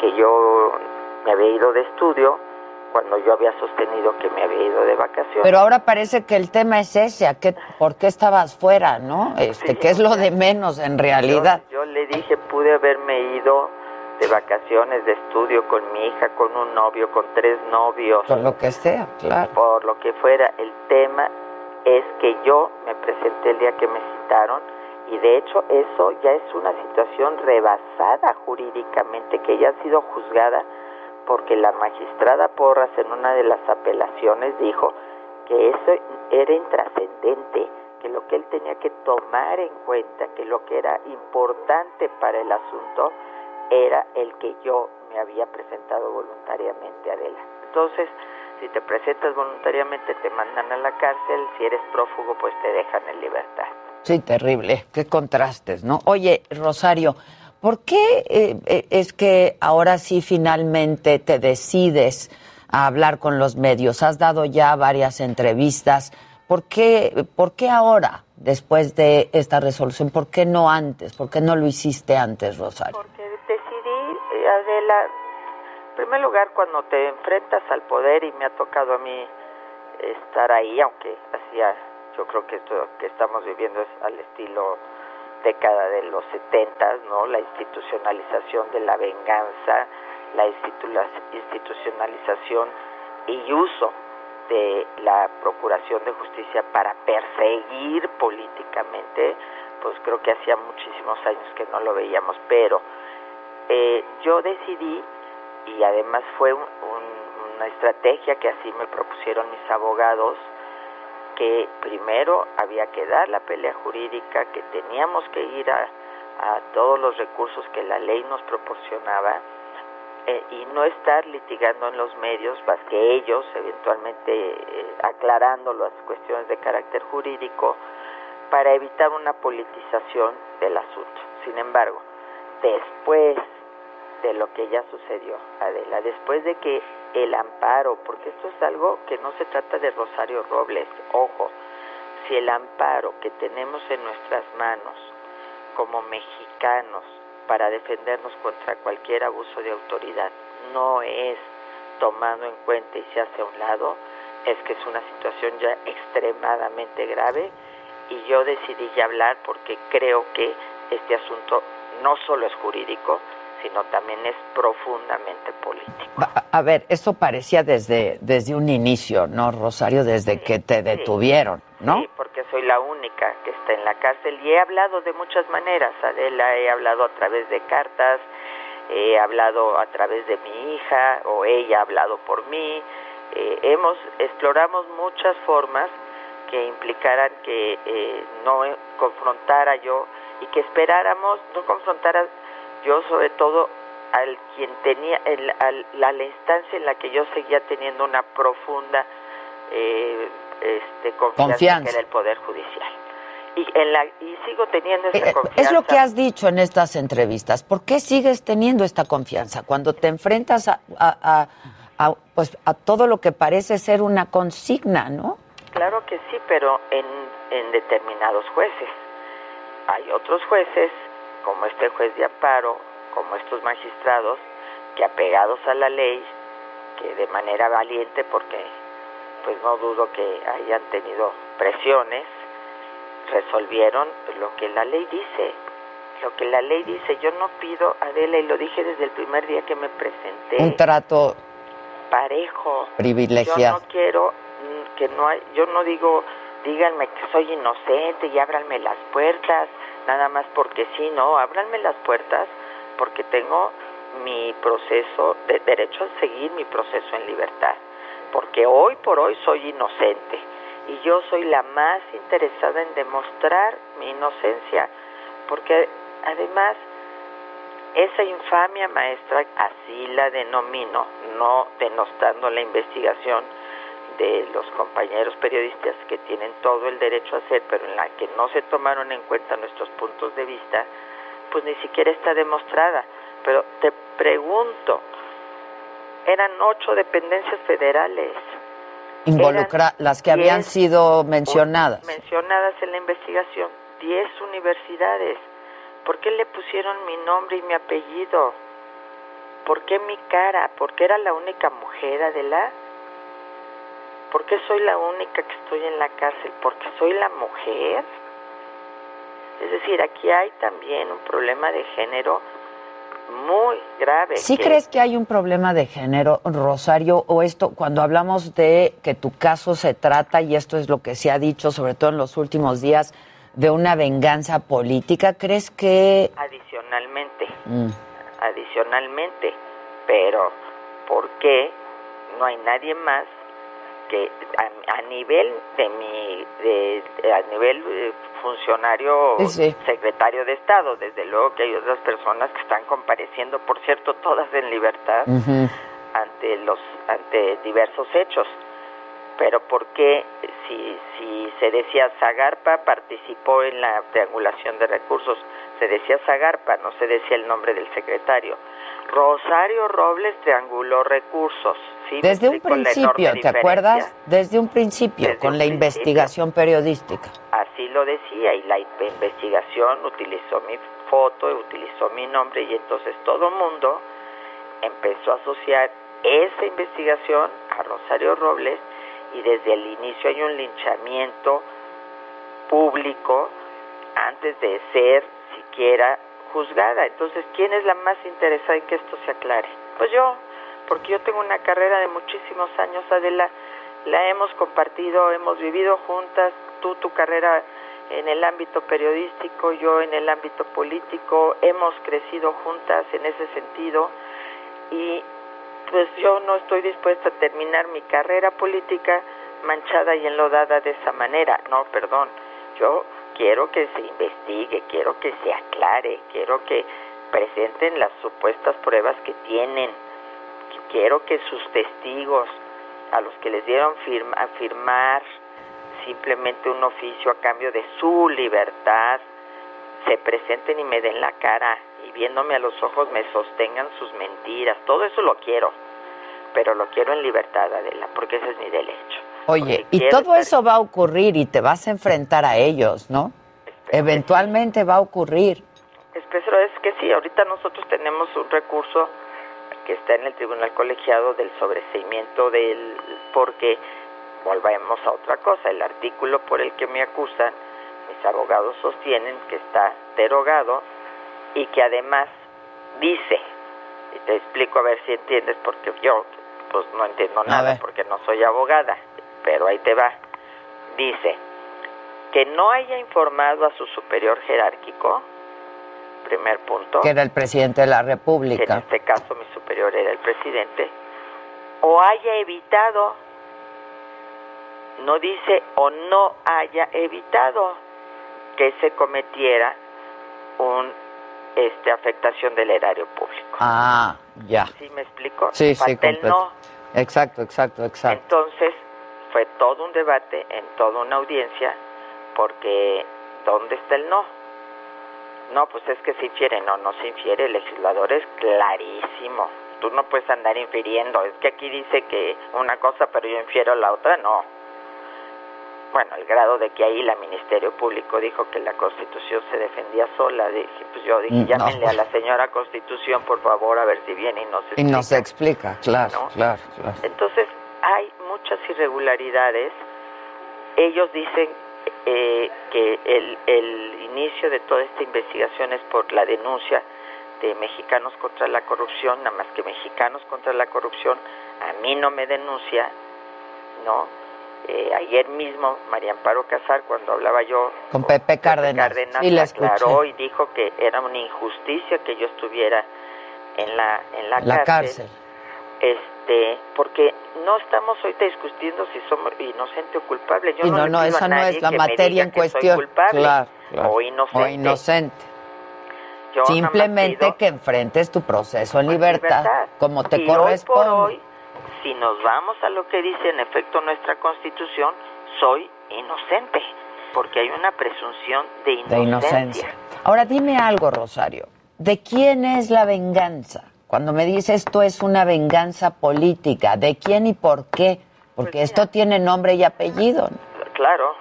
que yo me había ido de estudio, cuando yo había sostenido que me había ido de vacaciones. Pero ahora parece que el tema es ese, ¿a qué, ¿por qué estabas fuera, no? Este, que es lo de menos en realidad. Yo, yo le dije, pude haberme ido de vacaciones, de estudio con mi hija, con un novio, con tres novios. Por lo que sea, claro. Por lo que fuera. El tema es que yo me presenté el día que me citaron y de hecho eso ya es una situación rebasada jurídicamente, que ya ha sido juzgada porque la magistrada Porras en una de las apelaciones dijo que eso era intrascendente, que lo que él tenía que tomar en cuenta, que lo que era importante para el asunto era el que yo me había presentado voluntariamente, Adela. Entonces, si te presentas voluntariamente te mandan a la cárcel, si eres prófugo pues te dejan en libertad. Sí, terrible. Qué contrastes, ¿no? Oye, Rosario, ¿por qué eh, eh, es que ahora sí finalmente te decides a hablar con los medios? Has dado ya varias entrevistas. ¿Por qué, ¿Por qué ahora, después de esta resolución? ¿Por qué no antes? ¿Por qué no lo hiciste antes, Rosario? Porque decidí, eh, Adela, primer lugar, cuando te enfrentas al poder, y me ha tocado a mí estar ahí, aunque hacía, yo creo que esto que estamos viviendo es al estilo década de los setentas, ¿no? La institucionalización de la venganza, la institucionalización y uso de la Procuración de Justicia para perseguir políticamente, pues creo que hacía muchísimos años que no lo veíamos, pero eh, yo decidí, y además fue una estrategia que así me propusieron mis abogados, que primero había que dar la pelea jurídica, que teníamos que ir a, a todos los recursos que la ley nos proporcionaba, eh, y no estar litigando en los medios más que ellos, eventualmente eh, aclarando las cuestiones de carácter jurídico, para evitar una politización del asunto. Sin embargo, después de lo que ya sucedió, Adela, después de que el amparo, porque esto es algo que no se trata de Rosario Robles, ojo, si el amparo que tenemos en nuestras manos como mexicanos para defendernos contra cualquier abuso de autoridad no es tomado en cuenta y se hace a un lado, es que es una situación ya extremadamente grave. Y yo decidí ya hablar porque creo que este asunto no solo es jurídico, sino también es profundamente político. A, ver, esto parecía desde, desde un inicio, ¿no, Rosario? Desde que te detuvieron, ¿no? Sí, porque soy la única que está en la cárcel y he hablado de muchas maneras, Adela, he hablado a través de cartas, he hablado a través de mi hija o ella ha hablado por mí, eh, hemos, exploramos muchas formas que implicaran que eh, no confrontara yo y que esperáramos, no confrontara yo sobre todo al quien tenía el, al, la, la, instancia en la que yo seguía teniendo una profunda eh, este, confianza, confianza, que era el poder judicial. Y, en la, y sigo teniendo esa eh, confianza es lo que has dicho en estas entrevistas. ¿por qué sigues teniendo esta confianza cuando te enfrentas a, a, a, a pues a todo lo que parece ser una consigna no claro que sí pero en, en determinados jueces. Hay otros jueces como este juez de amparo, como estos magistrados, que apegados a la ley, que de manera valiente, porque pues no dudo que hayan tenido presiones, resolvieron lo que la ley dice. Lo que la ley dice, yo no pido, Adela, y lo dije desde el primer día que me presenté. Un trato parejo. Privilegiado. Yo no quiero que no hay, yo no digo, díganme que soy inocente y ábranme las puertas nada más porque sí, no, ábranme las puertas porque tengo mi proceso de derecho a seguir mi proceso en libertad, porque hoy por hoy soy inocente y yo soy la más interesada en demostrar mi inocencia, porque además esa infamia maestra, así la denomino, no denostando la investigación, de los compañeros periodistas que tienen todo el derecho a hacer, pero en la que no se tomaron en cuenta nuestros puntos de vista, pues ni siquiera está demostrada. Pero te pregunto, eran ocho dependencias federales. Involucra las que habían sido mencionadas. Mencionadas en la investigación, diez universidades. ¿Por qué le pusieron mi nombre y mi apellido? ¿Por qué mi cara? ¿Por qué era la única mujer de la ¿Por qué soy la única que estoy en la cárcel? ¿Porque soy la mujer? Es decir, aquí hay también un problema de género muy grave. ¿Sí crees que hay un problema de género, Rosario? O esto, cuando hablamos de que tu caso se trata, y esto es lo que se ha dicho, sobre todo en los últimos días, de una venganza política, ¿crees que... Adicionalmente, mm. adicionalmente, pero ¿por qué no hay nadie más porque a, nivel de mi de, a nivel eh, funcionario secretario de estado desde luego que hay otras personas que están compareciendo por cierto todas en libertad ante los ante diversos hechos pero ¿por qué si, si se decía Zagarpa participó en la triangulación de recursos? Se decía Zagarpa, no se decía el nombre del secretario. Rosario Robles trianguló recursos. Desde un principio, ¿te acuerdas? Desde un principio, con la investigación periodística. Así lo decía, y la investigación utilizó mi foto, utilizó mi nombre, y entonces todo el mundo empezó a asociar esa investigación a Rosario Robles y desde el inicio hay un linchamiento público antes de ser siquiera juzgada. Entonces, ¿quién es la más interesada en que esto se aclare? Pues yo, porque yo tengo una carrera de muchísimos años, Adela, la hemos compartido, hemos vivido juntas, tú tu carrera en el ámbito periodístico, yo en el ámbito político, hemos crecido juntas en ese sentido y pues yo no estoy dispuesta a terminar mi carrera política manchada y enlodada de esa manera. No, perdón. Yo quiero que se investigue, quiero que se aclare, quiero que presenten las supuestas pruebas que tienen. Quiero que sus testigos, a los que les dieron firma, a firmar simplemente un oficio a cambio de su libertad, se presenten y me den la cara y viéndome a los ojos me sostengan sus mentiras. Todo eso lo quiero, pero lo quiero en libertad, Adela, porque ese es mi derecho. Oye, y todo eso va a ocurrir y te vas a enfrentar a ellos, ¿no? Eventualmente va a ocurrir. Espero es que sí, ahorita nosotros tenemos un recurso que está en el tribunal colegiado del sobreseimiento del porque volvemos a otra cosa, el artículo por el que me acusan, mis abogados sostienen que está derogado y que además dice, y te explico a ver si entiendes, porque yo pues no entiendo nada porque no soy abogada, pero ahí te va. Dice que no haya informado a su superior jerárquico, primer punto. Que era el presidente de la República. Que en este caso mi superior era el presidente, o haya evitado, no dice o no haya evitado que se cometiera un este, afectación del erario público. Ah, ya. ¿Sí me explico? Sí, sí, no. Exacto, exacto, exacto. Entonces, fue todo un debate en toda una audiencia, porque ¿dónde está el no? No, pues es que se infiere, no, no se infiere, el legislador es clarísimo. Tú no puedes andar infiriendo, es que aquí dice que una cosa, pero yo infiero la otra, no bueno, el grado de que ahí la Ministerio Público dijo que la Constitución se defendía sola, dije, pues yo dije, mm, llámenle a la señora Constitución, por favor, a ver si viene y nos explica. Y nos explica, claro, claro, claro. Entonces, hay muchas irregularidades. Ellos dicen eh, que el, el inicio de toda esta investigación es por la denuncia de mexicanos contra la corrupción, nada más que mexicanos contra la corrupción, a mí no me denuncia, ¿no? Eh, ayer mismo María Amparo Casar, cuando hablaba yo con Pepe Cárdenas, y la aclaró y dijo que era una injusticia que yo estuviera en la en la, cárcel. Este, porque no estamos ahorita discutiendo si somos inocente o culpable. Yo y no, no, esa no es la materia en cuestión. Claro, O inocente. O inocente. Simplemente que enfrentes tu proceso en libertad, como te corresponde si nos vamos a lo que dice en efecto nuestra Constitución, soy inocente, porque hay una presunción de inocencia. De inocencia. Ahora dime algo, Rosario. ¿De quién es la venganza? Cuando me dice esto es una venganza política, ¿de quién y por qué? Porque pues esto tiene nombre y apellido. Claro.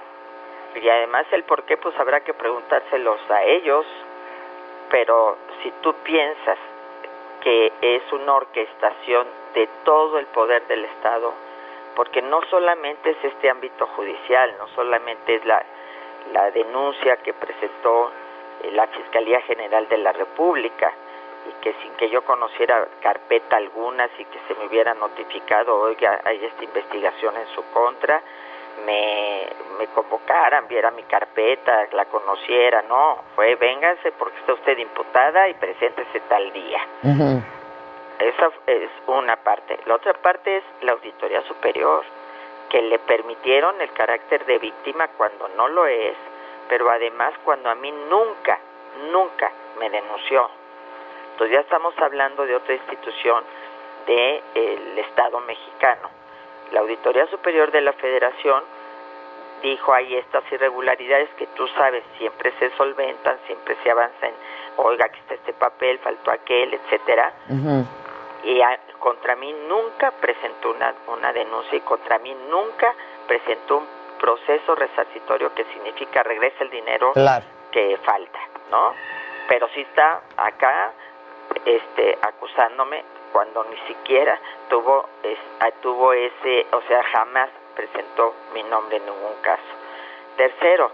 Y además el por qué, pues habrá que preguntárselos a ellos. Pero si tú piensas que es una orquestación de todo el poder del Estado, porque no solamente es este ámbito judicial, no solamente es la, la denuncia que presentó eh, la Fiscalía General de la República, y que sin que yo conociera carpeta alguna, sin que se me hubiera notificado, oiga, hay esta investigación en su contra, me, me convocaran, viera mi carpeta, la conociera, no, fue vénganse porque está usted imputada y preséntese tal día. Esa es una parte. La otra parte es la Auditoría Superior, que le permitieron el carácter de víctima cuando no lo es, pero además cuando a mí nunca, nunca me denunció. Entonces ya estamos hablando de otra institución del Estado mexicano. La Auditoría Superior de la Federación dijo hay estas irregularidades que tú sabes siempre se solventan, siempre se avanza en, oiga que está este papel, faltó aquel, etcétera. Y contra mí nunca presentó una, una denuncia y contra mí nunca presentó un proceso resarcitorio que significa regresa el dinero que falta, ¿no? Pero sí está acá este acusándome cuando ni siquiera tuvo es, tuvo ese, o sea, jamás presentó mi nombre en ningún caso. Tercero,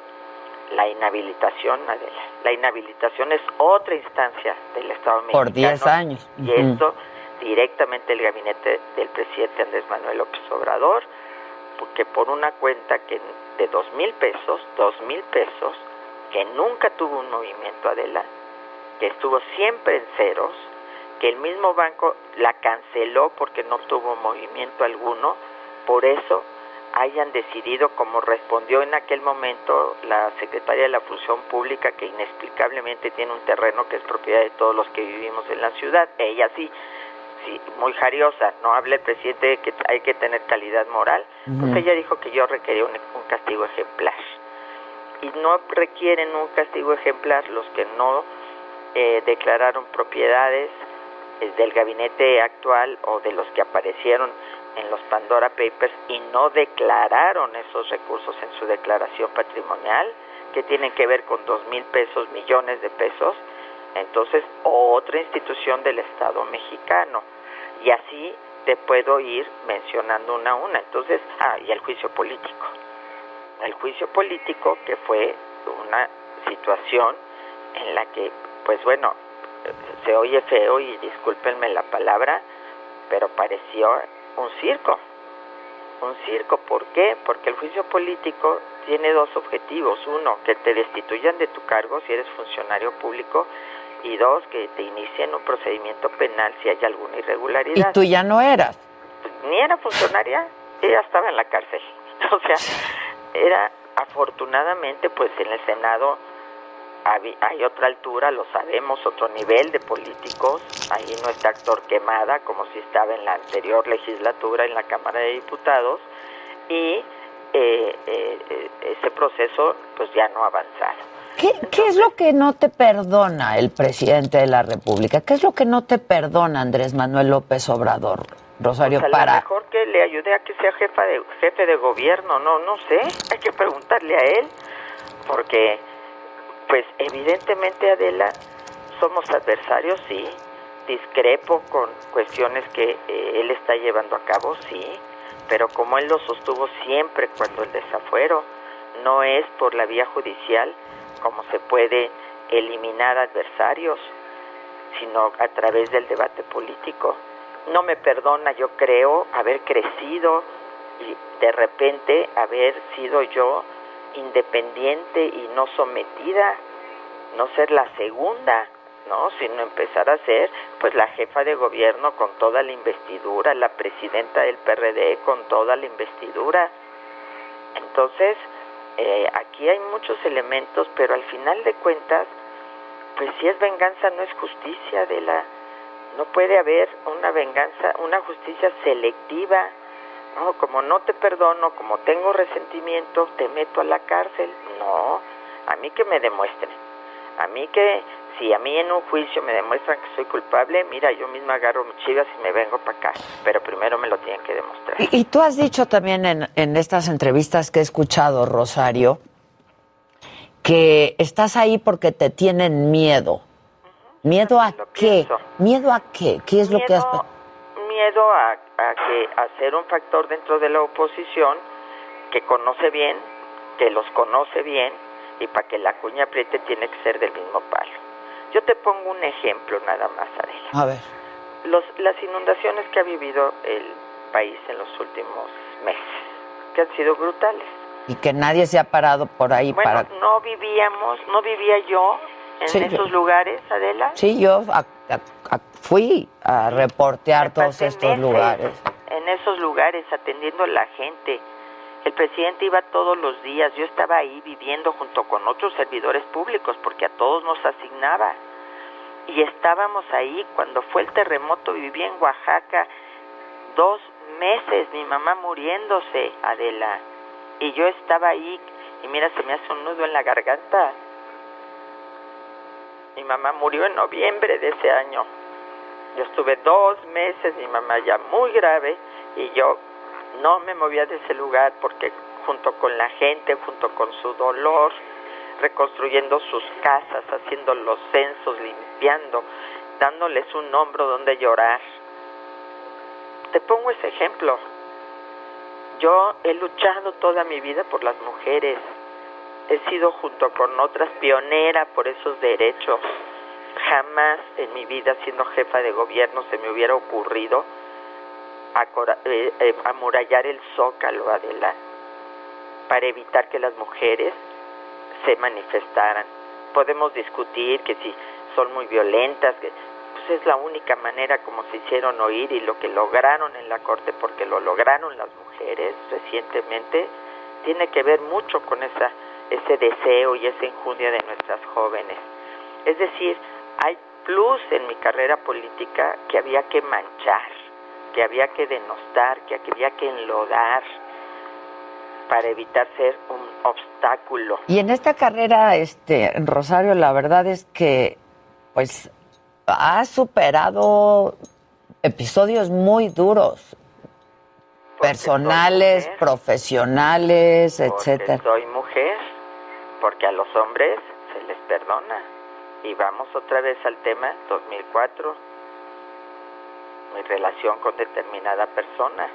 la inhabilitación, Adela. La inhabilitación es otra instancia del Estado mexicano. Por 10 años. Y esto directamente el gabinete del presidente Andrés Manuel López Obrador, porque por una cuenta que de dos mil pesos, dos mil pesos, que nunca tuvo un movimiento Adela, que estuvo siempre en ceros, que el mismo banco la canceló porque no tuvo movimiento alguno, por eso hayan decidido, como respondió en aquel momento la secretaria de la Función Pública, que inexplicablemente tiene un terreno que es propiedad de todos los que vivimos en la ciudad, ella sí, sí muy jariosa, no habla el presidente de que hay que tener calidad moral, pues ella dijo que yo requería un, un castigo ejemplar. Y no requieren un castigo ejemplar los que no eh, declararon propiedades eh, del gabinete actual o de los que aparecieron en los Pandora Papers y no declararon esos recursos en su declaración patrimonial, que tienen que ver con dos mil pesos, millones de pesos, entonces otra institución del Estado mexicano. Y así te puedo ir mencionando una a una. Entonces, ah, y el juicio político. El juicio político que fue una situación en la que, pues bueno, se oye feo y discúlpenme la palabra, pero pareció un circo. Un circo, ¿por qué? Porque el juicio político tiene dos objetivos. Uno, que te destituyan de tu cargo si eres funcionario público. Y dos, que te inicien un procedimiento penal si hay alguna irregularidad. ¿Y tú ya no eras? Ni era funcionaria, ella estaba en la cárcel. O sea, era afortunadamente, pues en el Senado hay otra altura, lo sabemos, otro nivel de políticos. Ahí no está actor quemada como si estaba en la anterior legislatura en la Cámara de Diputados y eh, eh, ese proceso pues ya no ha avanzado. ¿Qué, ¿Qué, es lo que no te perdona el presidente de la República? ¿Qué es lo que no te perdona Andrés Manuel López Obrador, Rosario pues para? mejor que le ayude a que sea jefa de, jefe de gobierno, no, no sé, hay que preguntarle a él, porque pues evidentemente Adela, somos adversarios, sí, discrepo con cuestiones que eh, él está llevando a cabo, sí, pero como él lo sostuvo siempre cuando el desafuero no es por la vía judicial como se puede eliminar adversarios, sino a través del debate político. No me perdona, yo creo, haber crecido y de repente haber sido yo independiente y no sometida, no ser la segunda, ¿no? Sino empezar a ser pues la jefa de gobierno con toda la investidura, la presidenta del PRD con toda la investidura. Entonces, eh, aquí hay muchos elementos, pero al final de cuentas, pues si es venganza no es justicia de la no puede haber una venganza, una justicia selectiva. No, como no te perdono, como tengo resentimiento, te meto a la cárcel. No, a mí que me demuestren. A mí que si a mí en un juicio me demuestran que soy culpable, mira, yo misma agarro mis chivas y me vengo para acá, pero primero me lo tienen que demostrar. Y, y tú has dicho también en, en, estas entrevistas que he escuchado, Rosario, que estás ahí porque te tienen miedo. ¿Miedo a qué? Pienso. ¿Miedo a qué? ¿Qué es miedo, lo que has... Miedo a, a, que, a ser un factor dentro de la oposición que conoce bien, que los conoce bien, y para que la cuña apriete tiene que ser del mismo palo. Yo te pongo un ejemplo nada más, Adela. A ver. Los, las inundaciones que ha vivido el país en los últimos meses, que han sido brutales. Y que nadie se ha parado por ahí Bueno, para... no vivíamos, no vivía yo en Sí, esos lugares, Adela. Sí, yo a- a- a- fui a reportear todos estos lugares. En esos lugares, atendiendo a la gente, El presidente iba todos los días, yo estaba ahí viviendo junto con otros servidores públicos porque a todos nos asignaba. Y estábamos ahí cuando fue el terremoto, viví en Oaxaca dos meses, mi mamá muriéndose, Adela. Y yo estaba ahí y mira, se me hace un nudo en la garganta. Mi mamá murió en noviembre de ese año. Yo estuve dos meses, mi mamá ya muy grave, y yo no me movía de ese lugar porque junto con la gente, junto con su dolor, reconstruyendo sus casas, haciendo los censos, limpiando, dándoles un hombro donde llorar. Te pongo ese ejemplo. Yo he luchado toda mi vida por las mujeres. He sido junto con otras pionera por esos derechos. Jamás en mi vida siendo jefa de gobierno se me hubiera ocurrido eh, eh, amurallar el zócalo, Adela, para evitar que las mujeres se manifestaran. Podemos discutir que si son muy violentas, que pues es la única manera como se hicieron oír y lo que lograron en la corte, porque lo lograron las mujeres recientemente, tiene que ver mucho con esa ese deseo y esa injundia de nuestras jóvenes. Es decir, hay plus en mi carrera política que había que manchar que había que denostar, que había que enlodar para evitar ser un obstáculo. Y en esta carrera, este, Rosario, la verdad es que, pues, ha superado episodios muy duros, personales, profesionales, etcétera. Soy mujer, porque a los hombres se les perdona. Y vamos otra vez al tema 2004 mi relación con determinada persona.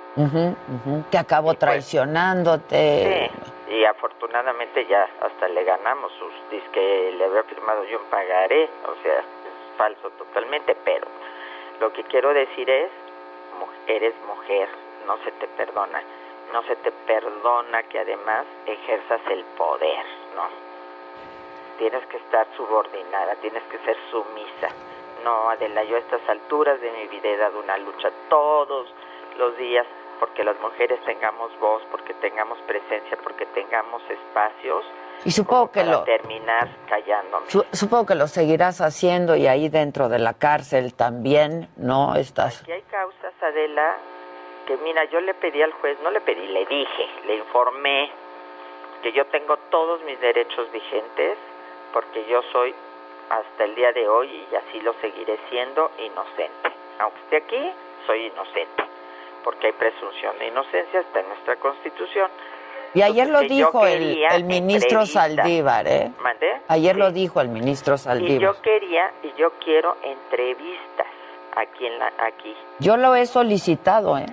Que acabó pues, traicionándote. Sí, y afortunadamente ya hasta le ganamos. Dice que le había firmado yo un pagaré, o sea, es falso totalmente, pero lo que quiero decir es, eres mujer, no se te perdona. No se te perdona que además ejerzas el poder, ¿no? Tienes que estar subordinada, tienes que ser sumisa no, Adela, yo a estas alturas de mi vida he dado una lucha todos los días porque las mujeres tengamos voz, porque tengamos presencia, porque tengamos espacios. Y supongo que lo terminar callándome. supongo que lo seguirás haciendo y ahí dentro de la cárcel también, ¿no? Estás. Aquí hay causas, Adela, que mira, yo le pedí al juez, no le pedí, le dije, le informé que yo tengo todos mis derechos vigentes porque yo soy hasta el día de hoy y así lo seguiré siendo inocente. Aunque esté aquí, soy inocente, porque hay presunción de inocencia, está en nuestra constitución. Y ayer lo dijo el, el, ministro Saldívar, ¿eh? ¿Mandé? Ayer lo dijo el ministro Saldívar. Y yo quería, y yo quiero entrevistas aquí en la, aquí. Yo lo he solicitado, ¿eh?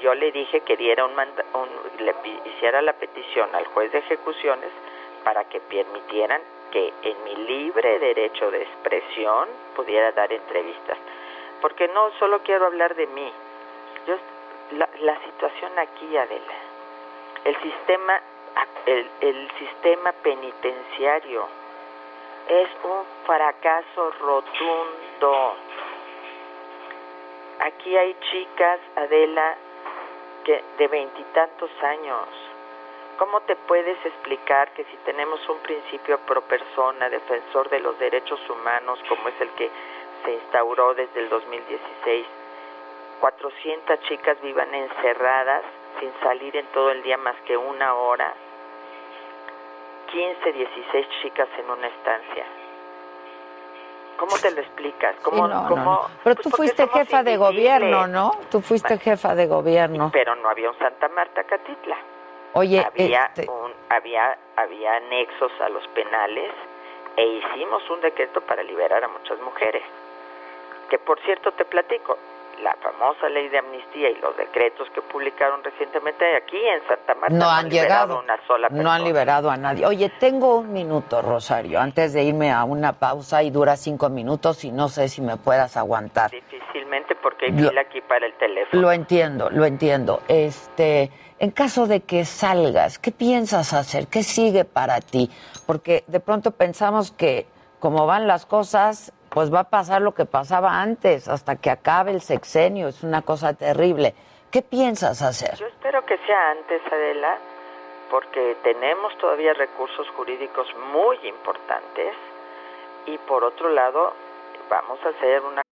Yo le dije que diera un, un le hiciera la petición al juez de ejecuciones para que permitieran que en mi libre derecho de expresión pudiera dar entrevistas. Porque no solo quiero hablar de mí. Yo, la, la situación aquí, Adela, el sistema, el, el sistema penitenciario es un fracaso rotundo. Aquí hay chicas, Adela, que de veintitantos años ¿Cómo te puedes explicar que si tenemos un principio pro persona, defensor de los derechos humanos, como es el que se instauró desde el 2016, 400 chicas vivan encerradas sin salir en todo el día más que una hora, 15, 16 chicas en una estancia? ¿Cómo te lo explicas? ¿Cómo, cómo, Pero tú pues fuiste jefa de gobierno, ¿no? Tú fuiste jefa de gobierno. Pero no había un Santa Marta Catitla. Oye, había, este un, había, había anexos a los penales e hicimos un decreto para liberar a muchas mujeres. Que por cierto te platico, la famosa ley de amnistía y los decretos que publicaron recientemente aquí en Santa Marta no, han, llegado, una sola no han liberado a nadie. Oye, tengo un minuto, Rosario, antes de irme a una pausa y dura cinco minutos y no sé si me puedas aguantar. Difícilmente porque hay fila aquí para el teléfono. Lo entiendo, lo entiendo. Este, en caso de que salgas, ¿qué piensas hacer? ¿Qué sigue para ti? Porque de pronto pensamos que como van las cosas, pues va a pasar lo que pasaba antes, hasta que acabe el sexenio. Es una cosa terrible. ¿Qué piensas hacer? Yo espero que sea antes, Adela, porque tenemos todavía recursos jurídicos muy importantes y por otro lado vamos a hacer una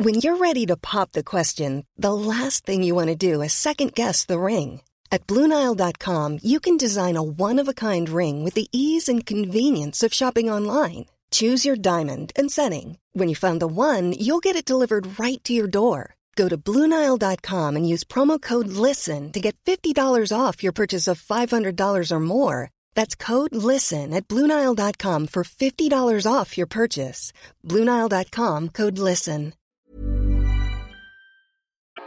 When you're ready to pop the question, the last thing you want to do is second guess the ring. At BlueNile.com, you can design a one-of-a-kind ring with the ease and convenience of shopping online. Choose your diamond and setting. When you find the one, you'll get it delivered right to your door. Go to BlueNile.com and use promo code LISTEN to get $50 off your purchase of $500 or more. That's code LISTEN at BlueNile.com for $50 off your purchase. BlueNile.com code LISTEN.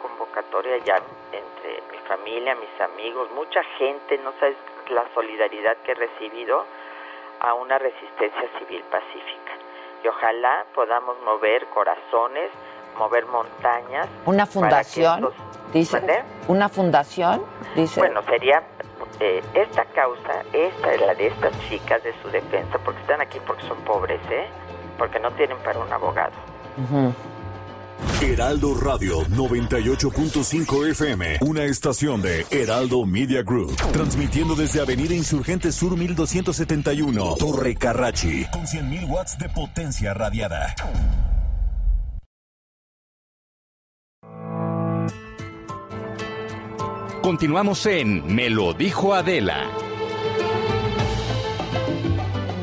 convocatoria ya entre mi familia, mis amigos, mucha gente, no sabes la solidaridad que he recibido a una resistencia civil pacífica. Y ojalá podamos mover corazones, mover montañas. Una fundación, estos- dice. Una fundación, dice. Bueno, sería eh, esta causa, esta es la de estas chicas de su defensa, porque están aquí porque son pobres, ¿eh? Porque no tienen para un abogado. Heraldo Radio 98.5 FM, una estación de Heraldo Media Group, transmitiendo desde Avenida Insurgente Sur 1271, Torre Carrachi, con 100.000 watts de potencia radiada. Continuamos en Me lo dijo Adela.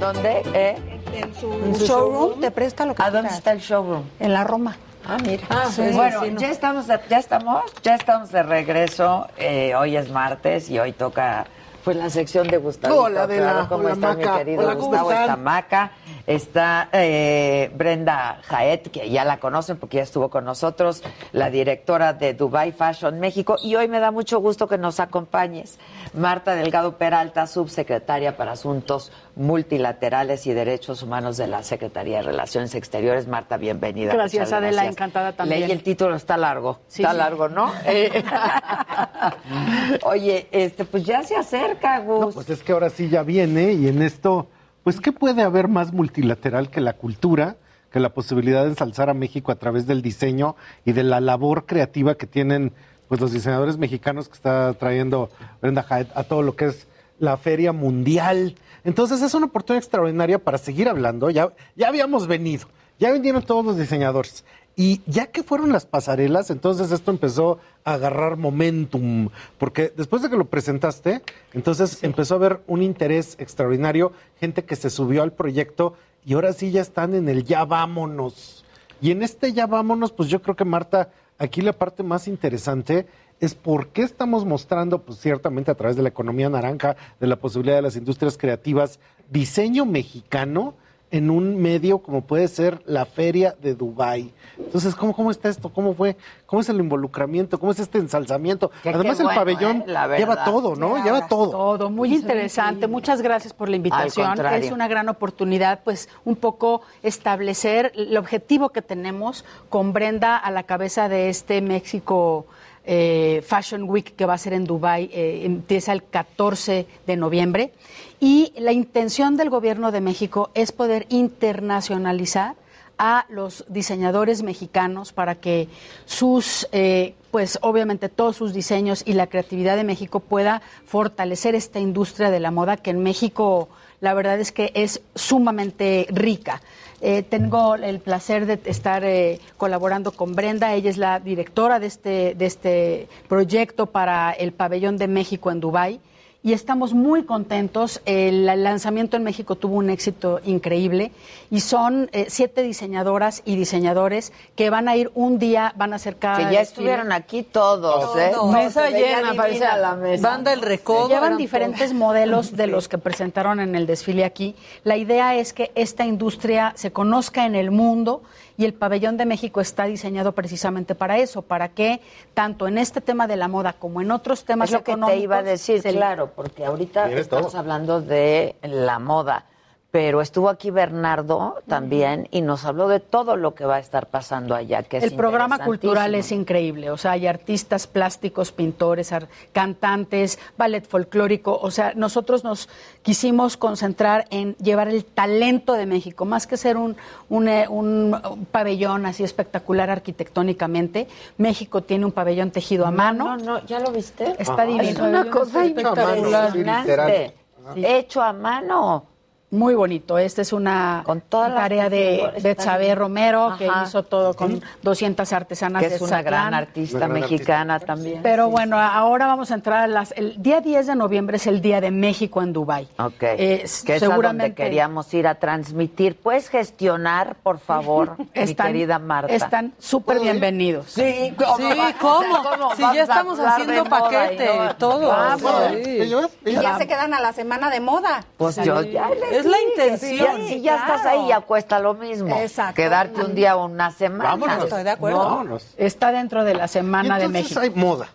¿Dónde? ¿Eh? En su, En su showroom, showroom. te presta lo que ¿A dónde está el showroom? En la Roma. Ah, mira. Ah, sí, bueno, sí, no. ya estamos, de, ya estamos, ya estamos de regreso. Eh, hoy es martes y hoy toca pues la sección de Gustavo. Hola, Adela. ¿Cómo Hola, está Maca. mi querido Hola, ¿cómo Gustavo? Está Maca, está eh, Brenda Jaet, que ya la conocen porque ya estuvo con nosotros, la directora de Dubai Fashion México. Y hoy me da mucho gusto que nos acompañes. Marta Delgado Peralta, subsecretaria para Asuntos Multilaterales y Derechos Humanos de la Secretaría de Relaciones Exteriores. Marta, bienvenida. Gracias, Adela, gracias. encantada también. Leí el título, está largo. Sí, está sí. largo, ¿no? Eh, Oye, este, pues ya se acerca, Gus. No, pues es que ahora sí ya viene y en esto, pues ¿qué puede haber más multilateral que la cultura, que la posibilidad de ensalzar a México a través del diseño y de la labor creativa que tienen pues los diseñadores mexicanos que está trayendo Brenda Jaet a todo lo que es la feria mundial. Entonces es una oportunidad extraordinaria para seguir hablando. Ya, ya habíamos venido, ya vinieron todos los diseñadores. Y ya que fueron las pasarelas, entonces esto empezó a agarrar momentum, porque después de que lo presentaste, entonces empezó a haber un interés extraordinario, gente que se subió al proyecto y ahora sí ya están en el ya vámonos. Y en este ya vámonos, pues yo creo que Marta, aquí la parte más interesante es por qué estamos mostrando, pues ciertamente a través de la economía naranja, de la posibilidad de las industrias creativas, diseño mexicano en un medio como puede ser la feria de Dubai. Entonces, ¿cómo, cómo está esto? ¿Cómo fue? ¿Cómo es el involucramiento? ¿Cómo es este ensalzamiento? Que Además, el bueno, pabellón ¿eh? La lleva todo, ¿no? Lleva Lleva todo. Todo, muy interesante. Muchas gracias por la invitación. Es una gran oportunidad, pues, un poco establecer el objetivo que tenemos con Brenda a la cabeza de este México eh, Fashion Week que va a ser en Dubai, eh, empieza el 14 de noviembre. Y la intención del gobierno de México es poder internacionalizar a los diseñadores mexicanos para que sus, eh, pues obviamente todos sus diseños y la creatividad de México pueda fortalecer esta industria de la moda que en México la verdad es que es sumamente rica. Eh, tengo el placer de estar eh, colaborando con Brenda, ella es la directora de este, de este proyecto para el pabellón de México en Dubái y estamos muy contentos. El lanzamiento en México tuvo un éxito increíble y son eh, siete diseñadoras y diseñadores que van a ir un día, van a hacer cada Que ya desfile. estuvieron aquí todos, ¿eh? Mesa llena, parecía la mesa. Banda El Recodo. Llevan diferentes modelos de los que presentaron en el desfile aquí. La idea es que esta industria se conozca en el mundo y el pabellón de México está diseñado precisamente para eso, para que tanto en este tema de la moda como en otros temas Es lo que te económicos iba a decir, claro, porque ahorita estamos todo. hablando de la moda, pero estuvo aquí Bernardo también y nos habló de todo lo que va a estar pasando allá. Que es el programa cultural es increíble, o sea, hay artistas plásticos, pintores, ar- cantantes, ballet folclórico, o sea, nosotros nos quisimos concentrar en llevar el talento de México, más que ser un, un, eh, un pabellón así espectacular arquitectónicamente, México tiene un pabellón tejido a mano. No, no, ¿ya lo viste? Está Ajá. divino. Es una cosa impresionante. Hecho a mano. Muy bonito. Esta es una tarea de Betsabe Romero, que hizo todo con 200 artesanas Que de es una gran artista mexicana también. Pero bueno, ahora vamos a entrar a las... El día 10 de noviembre es el Día de México en Dubái. Ok. Eh, que es a donde seguramente- queríamos ir a transmitir. ¿Puedes gestionar, por favor, mi querida Marta? Están súper bienvenidos. Sí, Sí, ¿cómo? Si ya estamos haciendo paquete, todo. Vamos. Sí. Y ya se quedan a la semana de moda. Pues yo ya les Es la intención. Si ya, estás ahí, ya cuesta lo mismo. Exacto. Quedarte un día o una semana. Estoy de acuerdo. Vámonos. Está dentro de la Semana de entonces México. hay moda,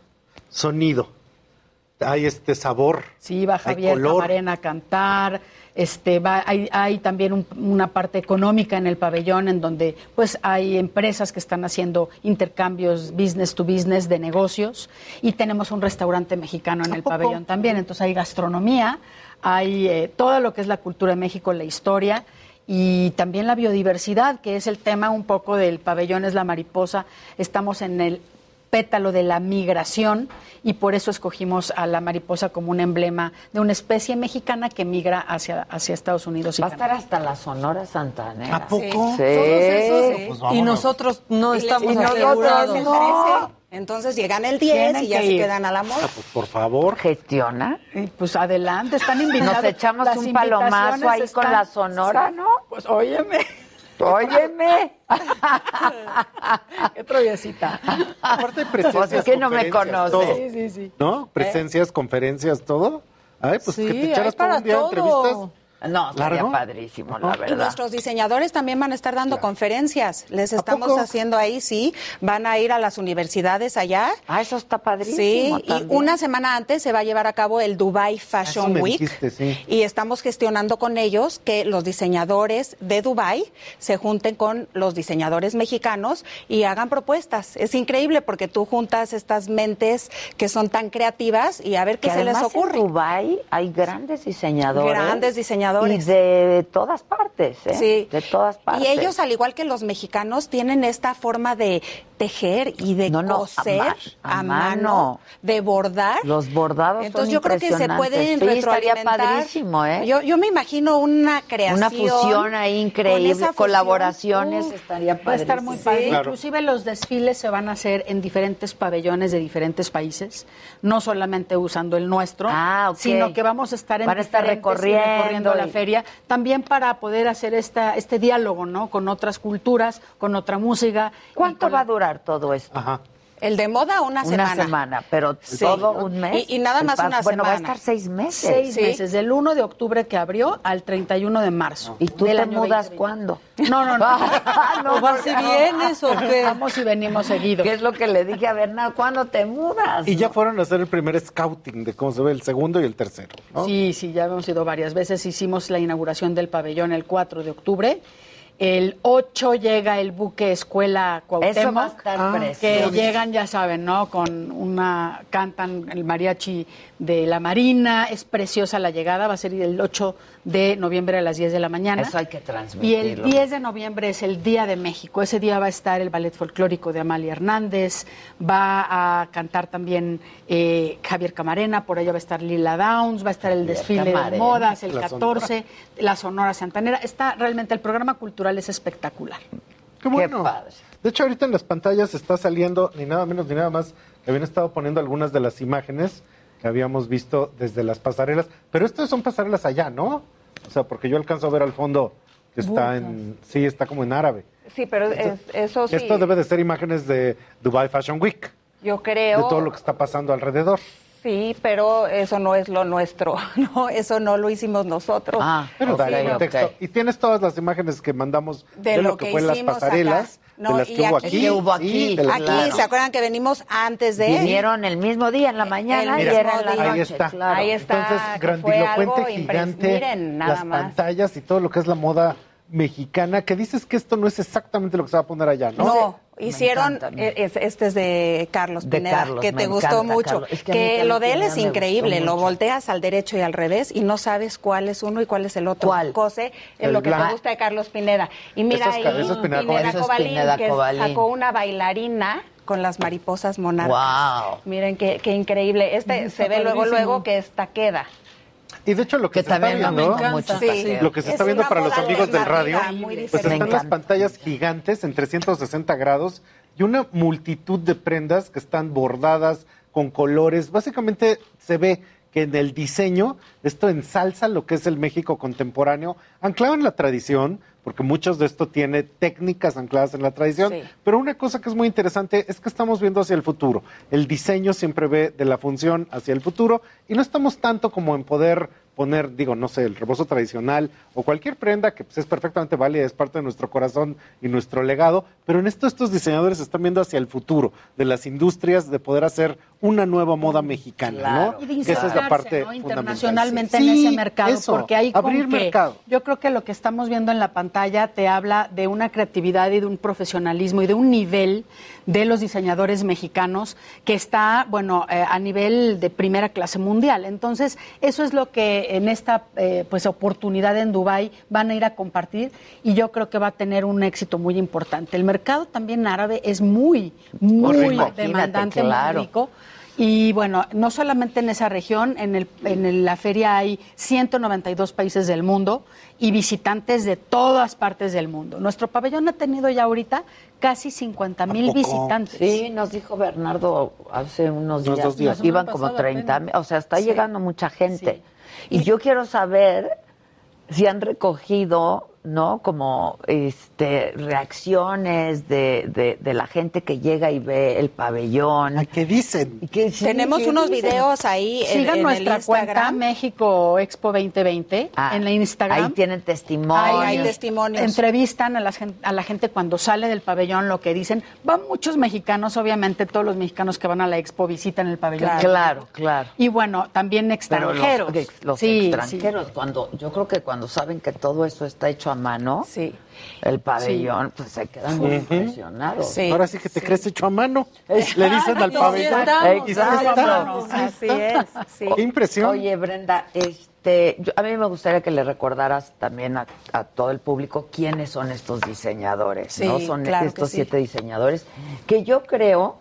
sonido, hay este sabor. Sí, va Javier color. Camarena a cantar. Este, va, hay, hay también un- una parte económica en el pabellón en donde pues hay empresas que están haciendo intercambios business to business de negocios y tenemos un restaurante mexicano en el pabellón también. Entonces hay gastronomía, hay eh, todo lo que es la cultura de México, la historia y también la biodiversidad, que es el tema un poco del pabellón es la mariposa. Estamos en el pétalo de la migración y por eso escogimos a la mariposa como un emblema de una especie mexicana que migra hacia, hacia Estados Unidos. Y Va a estar hasta la Sonora Santanera. ¿A poco? Sí. Todos esos, sí. Pues Y nosotros no Y estamos y nosotros asegurados. El 13, Entonces llegan el 10 Tienen y ya que se ir. quedan a la moda. Ah, pues por favor. Gestiona. Y, pues adelante, están invitados. Nos echamos Las un palomazo ahí con la Sonora, Sí. ¿no? Pues óyeme, Óyeme. qué troyecita. Aparte hay presencias, Pues es que no me conferencias, conoce. todo, Sí, sí, sí. ¿No? Presencias, conferencias, todo. Ay, pues Sí, que te echaras todo para un día de todo. entrevistas. No, estaría ¿Largo? padrísimo, la Y verdad. nuestros diseñadores también van a estar dando conferencias. Les estamos haciendo ahí, sí. Van a ir a las universidades allá. Ah, eso está padrísimo. Sí, y una semana antes se va a llevar a cabo el Dubai Eso Fashion me Week. dijiste, sí. Y estamos gestionando con ellos que los diseñadores de Dubai se junten con los diseñadores mexicanos y hagan propuestas. Es increíble porque tú juntas estas mentes que son tan creativas y a ver qué que se les ocurre. En Dubai hay grandes diseñadores. Grandes diseñadores. Y de todas partes, ¿eh? Sí. De todas partes. Y ellos, al igual que los mexicanos, tienen esta forma de tejer y de No, no, a coser ma- a a, mano. mano, de bordar. Los bordados Entonces son yo creo que se pueden Sí, estaría retroalimentar. padrísimo, ¿eh? Yo, yo me imagino una creación. Una fusión ahí increíble, fusión, colaboraciones, estaría Va a estar muy padrísimo. padre. Claro. Inclusive los desfiles se van a hacer en diferentes pabellones de diferentes países, no solamente usando el nuestro, Ah, ok. sino que vamos a estar en Van a estar recorriendo la feria, también para poder hacer esta, este diálogo, ¿no? Con otras culturas, con otra música. ¿Cuánto va a la- durar todo esto? Ajá. El de moda, una Una semana. semana, pero Sí. todo un mes. Y- y nada más una Bueno, va a semana. estar seis meses. Seis Sí. meses, del 1 de octubre que abrió al 31 de marzo. ¿Y tú te mudas 2020. cuándo? No, no, no. no, ¿O vas y vienes o qué? Vamos y venimos seguido. ¿Qué es lo que le dije a Bernardo? ¿Cuándo te mudas? Y ya fueron a hacer el primer scouting de cómo se ve el segundo y el tercero. ¿no? Sí, sí, ya hemos ido varias veces. Hicimos la inauguración del pabellón el 4 de octubre. El 8 llega el buque Escuela Cuauhtémoc. Eso va a estar Ah, precioso. Que llegan, ya saben, ¿no? Con una, cantan el mariachi de la Marina. Es preciosa la llegada. Va a ser el 8 de noviembre a las 10 de la mañana. Eso hay que Y el transmitirlo. 10 de noviembre es el Día de México. Ese día va a estar el ballet folclórico de Amalia Hernández, va a cantar también eh, Javier Camarena, por allá va a estar Lila Downs, va a estar el Javier desfile de modas el La 14, la Sonora Santanera. Está realmente el programa cultural es espectacular. Qué bueno. padre. De hecho, ahorita en las pantallas está saliendo ni nada menos ni nada más que habían estado poniendo algunas de las imágenes que habíamos visto desde las pasarelas. Pero estas son pasarelas allá, ¿no? O sea, porque yo alcanzo a ver al fondo que está en... Sí, está como en árabe. Sí, pero es- eso sí. Esto debe de ser imágenes de Dubai Fashion Week, Yo de creo. todo lo que está pasando alrededor. Sí, pero eso no es lo nuestro, no, eso no lo hicimos nosotros. Ah, Pero contexto. Y tienes todas las imágenes que mandamos de, De lo, lo que, que fue las hicimos pasarelas, acá. No, de las y que hubo aquí- aquí. Que hubo y aquí, de las Aquí, Claro. ¿se acuerdan que venimos antes de? Vinieron el mismo día en la mañana El y era en la noche. Ahí está. claro. Ahí está. Entonces, grandilocuente, gigante, Miren, nada las más. pantallas y todo lo que es la moda mexicana, que dices que esto no es exactamente lo que se va a poner allá, ¿no? No, hicieron, eh, es- este es de Carlos De Pineda, Carlos, que te gustó encanta, mucho. Es que lo de él es increíble, lo volteas al derecho y al revés y no sabes cuál es uno y cuál es el otro. ¿Cuál? Cose en El lo que te gusta de Carlos Pineda. Y mira es ahí, es Pineda Pineda Cobalín. Pineda que Cobalín. sacó una bailarina con las mariposas monarcas. Wow. Miren qué, qué increíble. Este Está se ve luego, luego que esta queda. Y de hecho lo que, Que se está viendo. Sí. Lo que se Es está viendo para los amigos del radio, pues están las pantallas gigantes en 360 grados y una multitud de prendas que están bordadas con colores. Básicamente se ve que en el diseño esto ensalza lo que es el México contemporáneo, anclado en la tradición, porque muchos de esto tiene técnicas ancladas en la tradición, Sí. pero una cosa que es muy interesante es que estamos viendo hacia el futuro. El diseño siempre ve de la función hacia el futuro y no estamos tanto como en poder poner, digo, no sé, el rebozo tradicional o cualquier prenda que pues, es perfectamente válida, es parte de nuestro corazón y nuestro legado, pero en esto estos diseñadores están viendo hacia el futuro de las industrias de poder hacer una nueva moda mexicana, Claro. ¿no? Y de Que esa es la parte ¿no? fundamental. internacionalmente Sí, en ese mercado, eso, porque hay abrir que- mercado. Yo creo que lo que estamos viendo en la pantalla te habla de una creatividad y de un profesionalismo y de un nivel de los diseñadores mexicanos que está, bueno, eh, a nivel de primera clase mundial. Entonces, eso es lo que en esta eh, pues oportunidad en Dubai van a ir a compartir y yo creo que va a tener un éxito muy importante. El mercado también árabe es muy, muy demandante, claro. muy rico. Y bueno, no solamente en esa región, en, el, en el- la feria hay 192 países del mundo y visitantes de todas partes del mundo. Nuestro pabellón ha tenido ya ahorita casi 50 mil visitantes. Sí, nos dijo Bernardo hace unos días. iban como semana 30 mil. O sea, está Sí. llegando mucha gente. Y yo quiero saber si han recogido, ¿no? Como este reacciones de, de, de la gente que llega y ve el pabellón. ¿Qué dicen? Y que sí, Tenemos ¿qué unos dicen? videos ahí en, Sigan en el nuestra cuenta Instagram. México Expo 2020 Ah, en la Instagram. Ahí tienen testimonios. Ahí hay testimonios. Entrevistan a la, gen- a la gente cuando sale del pabellón, lo que dicen. Van muchos mexicanos, obviamente todos los mexicanos que van a la expo visitan el pabellón. Claro, claro. Y bueno, también Pero extranjeros. los, los Sí, extranjeros, cuando yo creo que cuando saben que todo eso está hecho a mano, Sí. el pabellón, pues se quedan muy impresionados. Sí. Ahora sí que te crees hecho a mano. Le dicen al pabellón. Exacto. estamos. Así es, sí. Qué impresión. Oye, Brenda, este, yo- a mí me gustaría que le recordaras también a, a todo el público quiénes son estos diseñadores, ¿no? Son claro estos sí. siete diseñadores que yo creo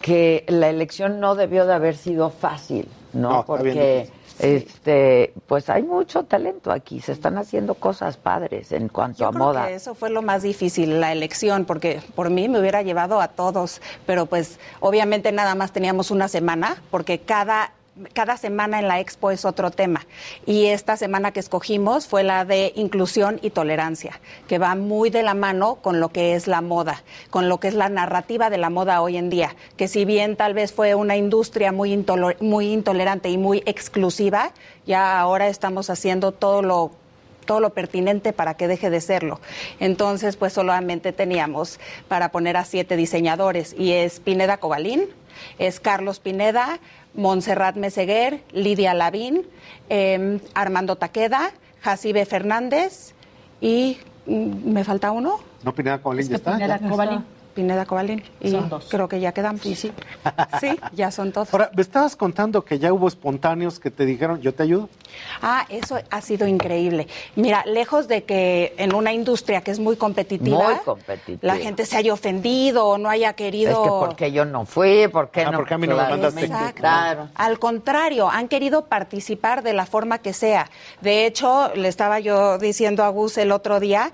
que la elección no debió de haber sido fácil, ¿no? No, está bien Porque. Este, pues hay mucho talento aquí, se están haciendo cosas padres en cuanto Yo a creo moda. que eso fue lo más difícil, la elección, porque por mí me hubiera llevado a todos, pero pues obviamente nada más teníamos una semana, porque cada cada semana en la expo es otro tema. Y esta semana que escogimos fue la de inclusión y tolerancia, que va muy de la mano con lo que es la moda, con lo que es la narrativa de la moda hoy en día, que si bien tal vez fue una industria muy, intolerante y muy exclusiva, ya ahora estamos haciendo todo lo todo lo pertinente para que deje de serlo. Entonces, pues solamente teníamos para poner a siete diseñadores y es Pineda Cobalín, es Carlos Pineda, Montserrat Meseguer, Lidia Lavín, eh, Armando Taqueda, Jacibe Fernández y mm, ¿me falta uno? No, Pineda Cobalín ya está. Pineda. Cobalín. Pineda Cobalín. Y Son dos. creo que ya quedamos. Sí, sí. Sí, ya son todos. Ahora, me estabas contando que ya hubo espontáneos que te dijeron, yo te ayudo. Ah, eso ha sido increíble. Mira, lejos de que en una industria que es muy competitiva, Muy competitiva. la gente se haya ofendido o no haya querido. Es que porque yo no fui, porque Ah, no. porque a mí no me mandaste. invitaron. Al contrario, han querido participar de la forma que sea. De hecho, le estaba yo diciendo a Gus el otro día,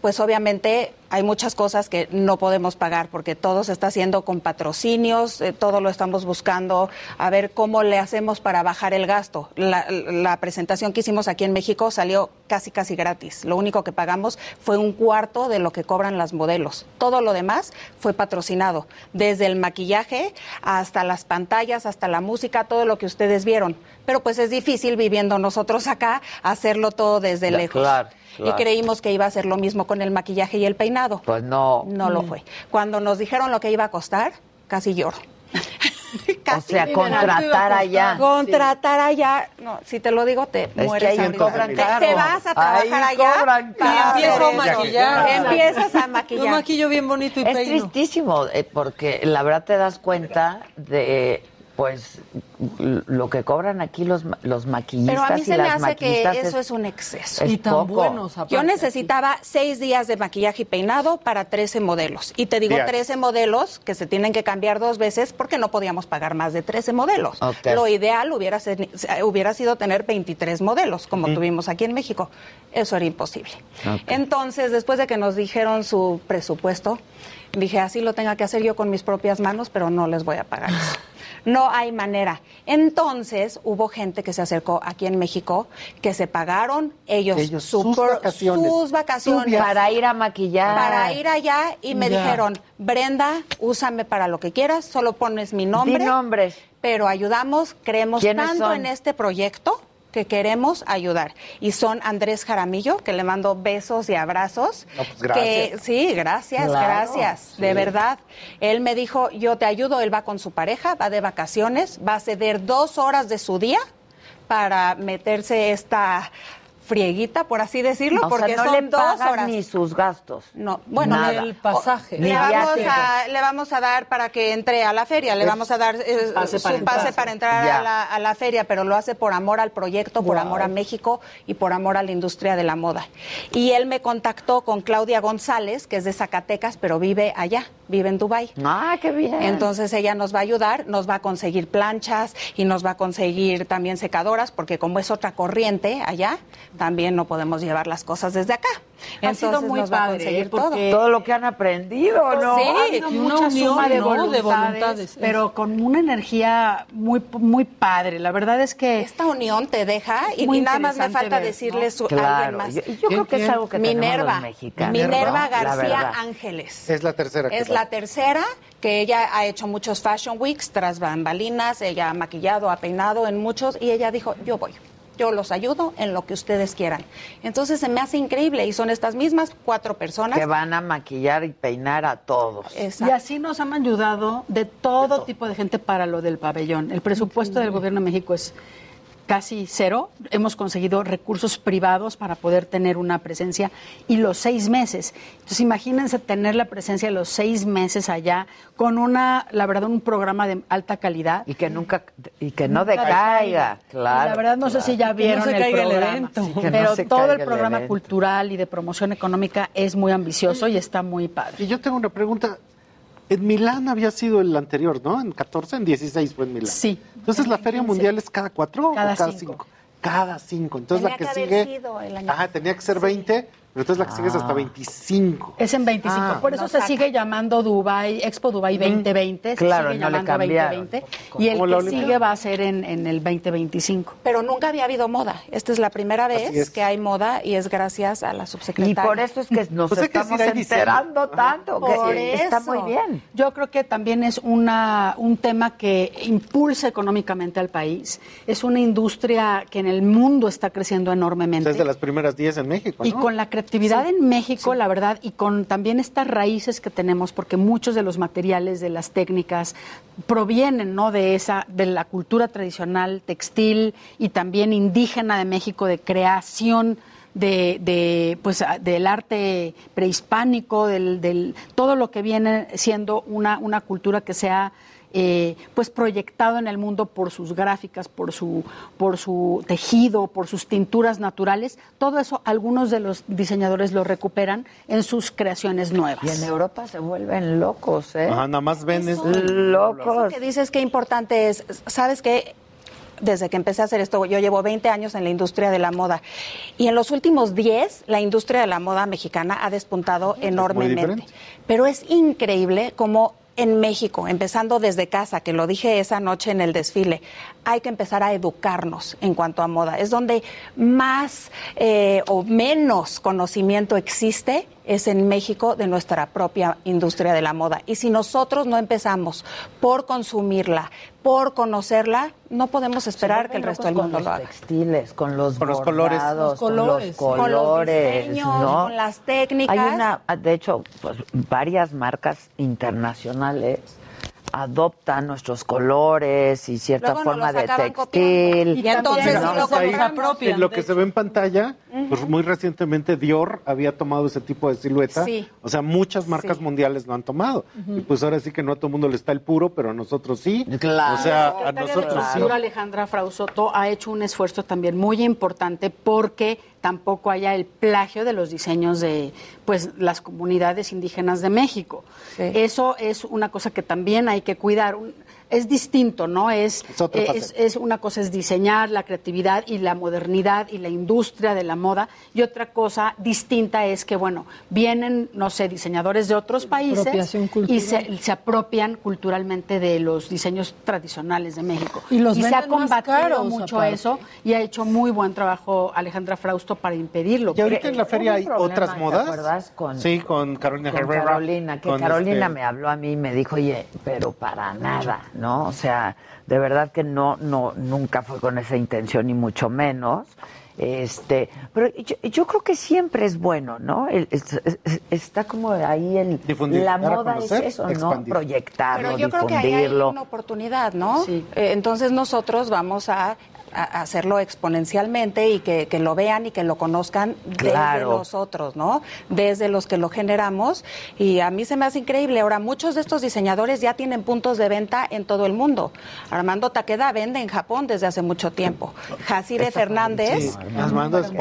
pues obviamente hay muchas cosas que no podemos pagar porque todo se está haciendo con patrocinios, eh, todo lo estamos buscando a ver cómo le hacemos para bajar el gasto. La, la presentación que hicimos aquí en México salió casi casi gratis. Lo único que pagamos fue un cuarto de lo que cobran las modelos. Todo lo demás fue patrocinado, desde el maquillaje hasta las pantallas, hasta la música, todo lo que ustedes vieron. Pero pues es difícil viviendo nosotros acá hacerlo todo desde lejos. claro, Y creímos que iba a ser lo mismo con el maquillaje y el peinado. Pues no. No lo fue. Cuando nos dijeron lo que iba a costar, casi lloro. O sea, contratar allá. Contratar allá, no, si te lo digo, te que mueres ahí ahorita. cobran te, caro. te vas a trabajar Ahí allá y empiezo a maquillar. Empiezas a maquillar. Yo maquillo bien bonito y Es peino. tristísimo, eh, porque la verdad te das cuenta de, pues, lo que cobran aquí los, ma- los maquillistas Pero a mí y se me hace que maquillistas eso es un exceso. es Y tan poco. buenos, Yo necesitaba seis días de maquillaje y peinado para 13 modelos. Y te digo Diario. 13 modelos que se tienen que cambiar dos veces porque no podíamos pagar más de 13 modelos. Lo ideal hubiera, ser- hubiera sido tener 23 modelos, como tuvimos aquí en México. Eso era imposible. Entonces, después de que nos dijeron su presupuesto, dije, así lo tenga que hacer yo con mis propias manos, pero no les voy a pagar eso. No hay manera. Entonces, hubo gente que se acercó aquí en México que se pagaron ellos, Ellos, su sus por- vacaciones. sus vacaciones. Para ir a maquillar. Para ir allá y me Ya. dijeron, Brenda, úsame para lo que quieras, solo pones mi nombre. Di nombres. Pero ayudamos, creemos ¿Quiénes tanto son? en este proyecto que queremos ayudar. Y son Andrés Jaramillo, que le mando besos y abrazos. No, pues, gracias. Que, sí, gracias, Claro, gracias, de verdad. Él me dijo, yo te ayudo, él va con su pareja, va de vacaciones, va a ceder dos horas de su día para meterse esta frieguita, por así decirlo, O sea, porque no son le dos horas. ni sus gastos. No, bueno, Nada. el pasaje. Le vamos, a, le vamos a dar para que entre a la feria, le Es vamos a dar eh, pase su para entrar. pase para entrar a la, a la feria, pero lo hace por amor al proyecto, por Wow. amor a México y por amor a la industria de la moda. Y él me contactó con Claudia González, que es de Zacatecas, pero vive allá, vive en Dubái. Ah, qué bien. Entonces ella nos va a ayudar, nos va a conseguir planchas y nos va a conseguir también secadoras, porque como es otra corriente allá, también no podemos llevar las cosas desde acá. Ha sido muy nos va a padre, conseguir ¿eh? Porque- Todo lo que han aprendido, ¿no? Sí, Ha habido Y una mucha unión, suma de ¿no? voluntades, de voluntades. pero con una energía muy muy padre. La verdad es que esta unión te deja y, y nada más me falta ver, decirle ¿no? su, a Claro. alguien más. Yo, yo creo que es algo que tenemos Minerva, los. Minerva García. Ángeles. Es la tercera. que Es la tercera que ella ha hecho muchos fashion weeks tras bambalinas, ella ha maquillado, ha peinado en muchos y ella dijo, yo voy. Yo los ayudo en lo que ustedes quieran. Entonces se me hace increíble y son estas mismas cuatro personas. Que van a maquillar y peinar a todos. Y así nos han ayudado de todo tipo de gente para lo del pabellón. El presupuesto del gobierno de México es casi cero. Hemos conseguido recursos privados para poder tener una presencia y los seis meses. Entonces imagínense tener la presencia de los seis meses allá con una, la verdad, un programa de alta calidad. Y que nunca, y que no Nunca decaiga, decaiga. claro. Y la verdad no sé si ya Que no vieron se el caiga el programa, evento. Sí, que no pero todo el el programa cultural y de promoción económica es muy ambicioso y está muy padre. Y yo tengo una pregunta. En Milán había sido el anterior, ¿no? En 14, en 16 fue en Milán. Sí. Entonces la Feria Mundial es cada cuatro Cada o cada cinco. cinco. Cada cinco. Entonces Tenía la que, que haber sigue. sido el año Ajá, tenía que ser 20, pero entonces la que sigue es hasta 25. Es en 25, Ah. por eso se saca. sigue llamando Dubai, Expo Dubai 2020, se Claro, sigue no le llamando cambiaron. 2020 y el que sigue va a ser en, en el 2025. Pero nunca había habido moda. Esta es la primera vez es. que hay moda y es gracias a la Y subsecretaria. por eso es que nos que estamos hay diseño. enterando tanto. que Por está eso. muy bien. Yo creo que también es una, un tema que impulsa económicamente al país. Es una industria que en el mundo está creciendo enormemente. Es de las primeras 10 en México, Y con la creatividad en México, la verdad, y con también estas raíces que tenemos, porque muchos de los materiales, de las técnicas, provienen ¿no? de esa, de la cultura tradicional textil y también indígena de México, de creación de, de, pues del arte prehispánico, del, del todo lo que viene siendo una, una cultura que sea eh, pues proyectado en el mundo por sus gráficas, por su, por su tejido, por sus tinturas naturales. Todo eso algunos de los diseñadores lo recuperan en sus creaciones nuevas. Y en Europa se vuelven locos, ¿eh? Ajá, nada más ven es- Eso Locos. que dices que importante es, ¿sabes qué? desde que empecé a hacer esto, yo llevo 20 años en la industria de la moda y en los últimos 10 la industria de la moda mexicana ha despuntado enormemente. Pero es increíble cómo en México, empezando desde casa, que lo dije esa noche en el desfile, hay que empezar a educarnos en cuanto a moda. Es donde más eh, o menos conocimiento existe es en México de nuestra propia industria de la moda. Y si nosotros no empezamos por consumirla, por conocerla, no podemos esperar que el resto del con mundo los lo haga. textiles, con los Con los colores. bordados, Los con colores, los sí. Con los colores, diseños, ¿no? con las técnicas. Hay una, de hecho, pues, varias marcas internacionales adoptan nuestros colores y cierta Luego forma de textil. Y entonces ¿no? sí lo ahí, compramos. en lo que se ve en pantalla, pues muy recientemente Dior había tomado ese tipo de silueta. Sí. O sea, muchas marcas Sí. mundiales lo han tomado. Y pues ahora sí que no a todo el mundo le está el puro, pero a nosotros sí. Claro. O sea, a de nosotros sí. Alejandra Frausoto ha hecho un esfuerzo también muy importante porque tampoco haya el plagio de los diseños de pues las comunidades indígenas de México. Eso es una cosa que también hay que cuidar. Un- Es distinto, ¿no? Es, Es otra eh, es, es una cosa es diseñar la creatividad y la modernidad y la industria de la moda y otra cosa distinta es que, bueno, vienen, no sé, diseñadores de otros países y se, se apropian culturalmente de los diseños tradicionales de México. Y los se ha combatido caros, mucho aparte. eso y ha hecho muy buen trabajo Alejandra Frausto para impedirlo. Y ahorita en la feria hay problema, otras ¿te modas. acuerdas? Con- sí, con Carolina con Herrera. Carolina, que Carolina este- me habló a mí y me dijo, oye, pero para nada, ¿no? O sea, de verdad que no, no, nunca fue con esa intención, ni mucho menos. Este, pero yo, yo creo que siempre es bueno, ¿no? El- es- es- está como ahí el Difundir, la moda es eso, ¿no? Proyectarlo, Pero yo creo que ahí hay difundirlo. una oportunidad, ¿no? Eh, entonces nosotros vamos a, a hacerlo exponencialmente y que, que lo vean y que lo conozcan desde nosotros, ¿no? Desde los que lo generamos. Y a mí se me hace increíble. Ahora, muchos de estos diseñadores ya tienen puntos de venta en todo el mundo. Armando Takeda vende en Japón desde hace mucho tiempo. Jacire Fernández. Sí, Armando es.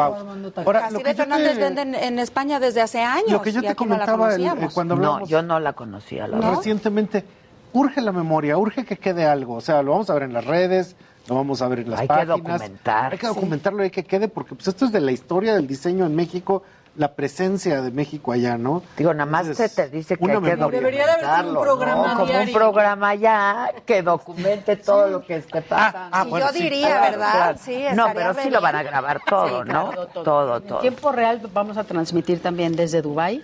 Ahora, Fernández te- vende en, en España desde hace años. Lo que yo te no comentaba el- eh, conocíamos. cuando No, hablamos yo no la conocía, la verdad. recientemente, urge la memoria, urge que quede algo. O sea, lo vamos a ver en las redes, lo vamos a ver en las Hay que páginas. documentar. Hay que Sí. documentarlo, hay que quede, porque pues esto es de la historia del diseño en México, la presencia de México allá, ¿no? Digo, nada más se te dice que hay que. Debería de haber un documentarlo, programa ¿no? Como un programa ya que documente todo lo que esté pasando. ah, Sí, bueno, yo sí. diría, Claro, ¿verdad? claro. Sí, no, pero sí lo van a grabar todo, Sí, ¿no? claro, todo, En todo. tiempo real vamos a transmitir también desde Dubai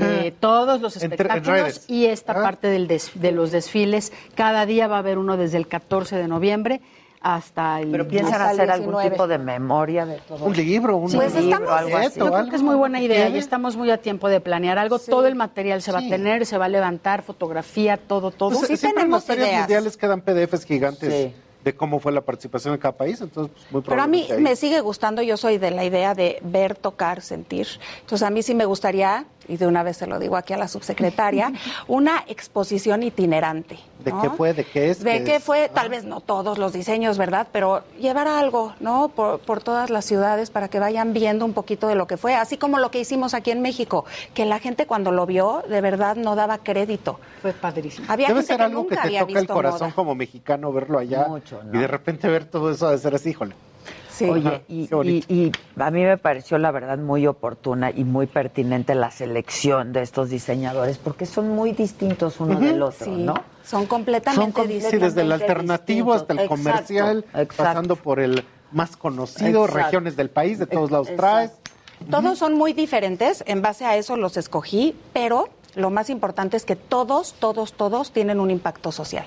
eh, todos los espectáculos y esta parte del des- de los desfiles. Cada día va a haber uno desde el 14 de noviembre hasta el Pero piensan hasta el hacer algún 19. tipo de memoria de todo. Un libro, un, Pues un estamos, algo así. yo creo que es muy buena idea y ¿Qué? estamos muy a tiempo de planear algo. Todo el material se va Sí. a tener, se va a levantar, fotografía, todo, todo. Pues, Sí siempre en las tenemos ferias ideas. mundiales quedan PDFs gigantes Sí. de cómo fue la participación de cada país, entonces pues, muy Pero a mí me sigue gustando, yo soy de la idea de ver, tocar, sentir. Entonces a mí sí me gustaría, y de una vez se lo digo aquí a la subsecretaria, una exposición itinerante. ¿De ¿no? qué fue? ¿De qué es? De ¿Qué qué es? fue, tal vez no todos los diseños, ¿verdad? Pero llevar algo, ¿no? Por, por todas las ciudades para que vayan viendo un poquito de lo que fue, así como lo que hicimos aquí en México, que la gente cuando lo vio, de verdad no daba crédito. Fue padrísimo. Había Debe gente ser que algo que nunca te había toca el visto corazón moda. como mexicano verlo allá Mucho, ¿no? y de repente ver todo eso de ser así, híjole. Sí. Oye, y, y- y a mí me pareció la verdad muy oportuna y muy pertinente la selección de estos diseñadores porque son muy distintos uno del otro, Sí, ¿no? son completamente Son distintos. Sí, desde el alternativo hasta el comercial, Exacto, pasando por el más conocido, Exacto. regiones del país, de todos lados traes. Todos son muy diferentes, en base a eso los escogí, pero lo más importante es que todos, todos, todos tienen un impacto social.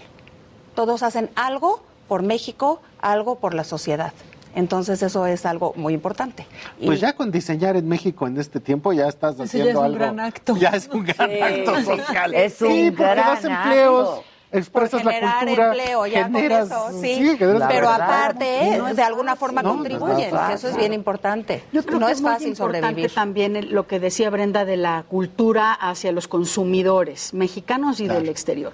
Todos hacen algo por México, algo por la sociedad. Entonces eso es algo muy importante. Y- Pues ya con diseñar en México en este tiempo ya estás haciendo ya es un algo. gran acto. Ya es un gran Sí, acto sí, social. es un sí, porque gran das empleos, acto. expresas la generar cultura, empleo, ya generas, con eso, sí. generas La pero verdad, aparte, no es de alguna forma No, contribuyen, que eso es bien importante. Yo creo no que es es, muy fácil importante sobrevivir. también lo que decía Brenda de la cultura hacia los consumidores mexicanos y del exterior.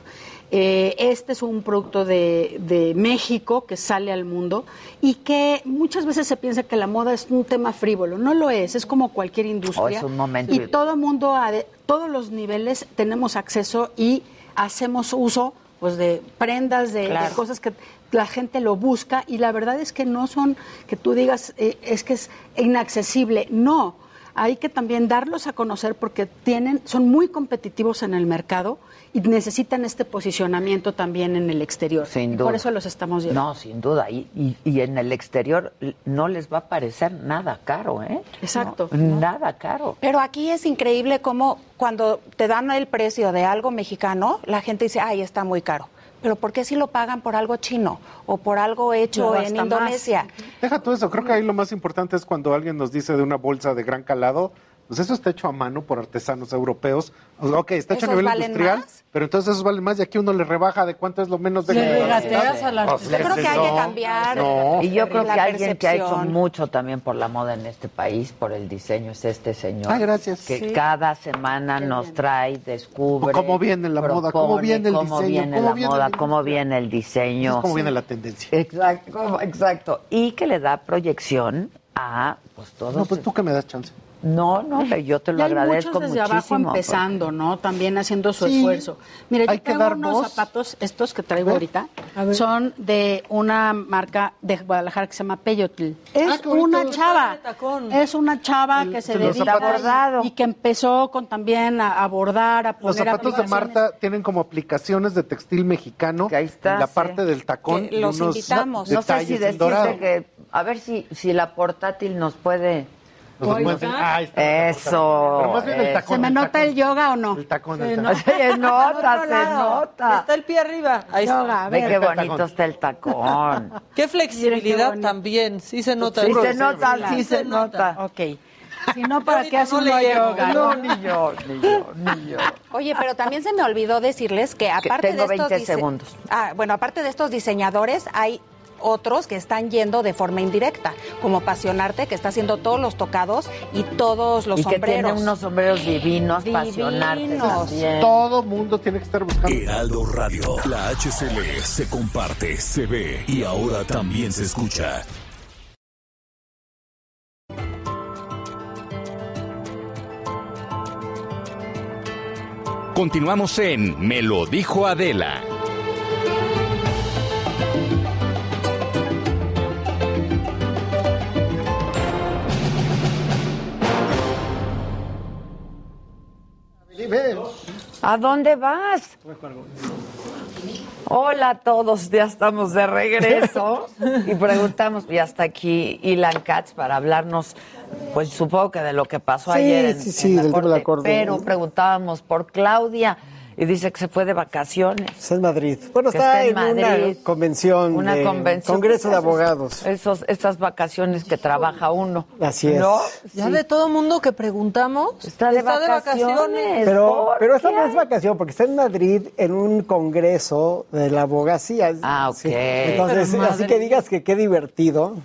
Eh, este es un producto de, de México que sale al mundo y que muchas veces se piensa que la moda es un tema frívolo. No lo es, es como cualquier industria. Oh, es un momento. Y todo mundo, a de- todos los niveles tenemos acceso y hacemos uso pues de prendas, de, cosas que la gente lo busca y la verdad es que no son que tú digas eh, es que es inaccesible, no. Hay que también darlos a conocer porque tienen, son muy competitivos en el mercado y necesitan este posicionamiento también en el exterior. Sin Y duda. Por eso los estamos llevando. No, sin duda. Y, y, y en el exterior no les va a parecer nada caro, ¿eh? Exacto. No, Nada caro. Pero aquí es increíble cómo cuando te dan el precio de algo mexicano, la gente dice, ay, está muy caro. Pero ¿por qué si lo pagan por algo chino o por algo hecho No, en Indonesia? Deja todo eso, creo que ahí lo más importante es cuando alguien nos dice de una bolsa de gran calado, pues eso está hecho a mano por artesanos europeos. Ok, está hecho a ¿Esos nivel industrial, más? pero entonces esos valen más y aquí uno le rebaja de cuánto es lo menos de Le regateas al Pues, artista. Yo creo que hay que cambiar No. Y yo creo que alguien que ha hecho mucho también por la moda en este país, por el diseño, es este señor. Ah, gracias. Que Sí. cada semana nos trae, descubre. Cómo viene la moda, cómo viene el cómo diseño, viene cómo la viene moda, la cómo viene el diseño. Es como viene la tendencia. Exacto, exacto. Y que le da proyección a pues todos. No, pues tú que me das chance. No, no, pero yo te lo Y hay agradezco muchos desde abajo muchísimo. empezando, ¿no? También haciendo su Sí. esfuerzo. Mira, yo Hay que traigo dar unos voz. zapatos, estos que traigo ahorita, son de una marca de Guadalajara que se llama Peyotl. Es Ah, bonito. una chava, de tacón. es una chava que se se los dedica y que empezó con también a, a bordar, a Los poner zapatos de. Marta tienen como aplicaciones de textil mexicano Que ahí está, en la sí. parte del tacón Que y los unos invitamos. No sé detalles si decirte que a ver si si la portátil nos puede Está. Ah, está. eso. Pero más bien el eso. tacón. ¿Se me el nota tacón. el yoga o no? El tacón, el. Se nota, se nota. Está el pie arriba. Ahí está. Yoga, Ve ver. qué bonito está el tacón. Qué flexibilidad también. Sí se nota. Sí el se nota, sí se nota. Ok. Si no, ¿para qué hace no uno yoga? No, ni yo, ni yo, ni yo. Oye, pero también se me olvidó decirles que aparte tengo de estos 20 dise- segundos. Ah, bueno, aparte de estos diseñadores hay otros que están yendo de forma indirecta, como Pasionarte, que está haciendo todos los tocados y todos los y que tiene sombreros. unos sombreros divinos, apasionantes Divinos. también. Todo mundo tiene que estar buscando. Heraldo Radio. La HCL se comparte, se ve y ahora también se escucha. Continuamos en Me lo dijo Adela. ¿A dónde vas? Hola a todos, ya estamos de regreso y preguntamos, y hasta aquí Ilan Katz para hablarnos, pues supongo que de lo que pasó Sí, ayer en, sí, sí, en la del tema de la corte, corte. pero preguntábamos por Claudia y dice que se fue de vacaciones. Está en Madrid. Bueno, está, está en en Madrid. una convención, Una de convención. Congreso de Abogados. Esos, estas vacaciones que trabaja uno. Así es. ¿No? Ya Sí. de todo mundo que preguntamos. Está de vacaciones. Pero, ¿por pero esta no es vacación, porque está en Madrid en un congreso de la abogacía. Ah, ok. Sí. Entonces, así que digas que qué divertido.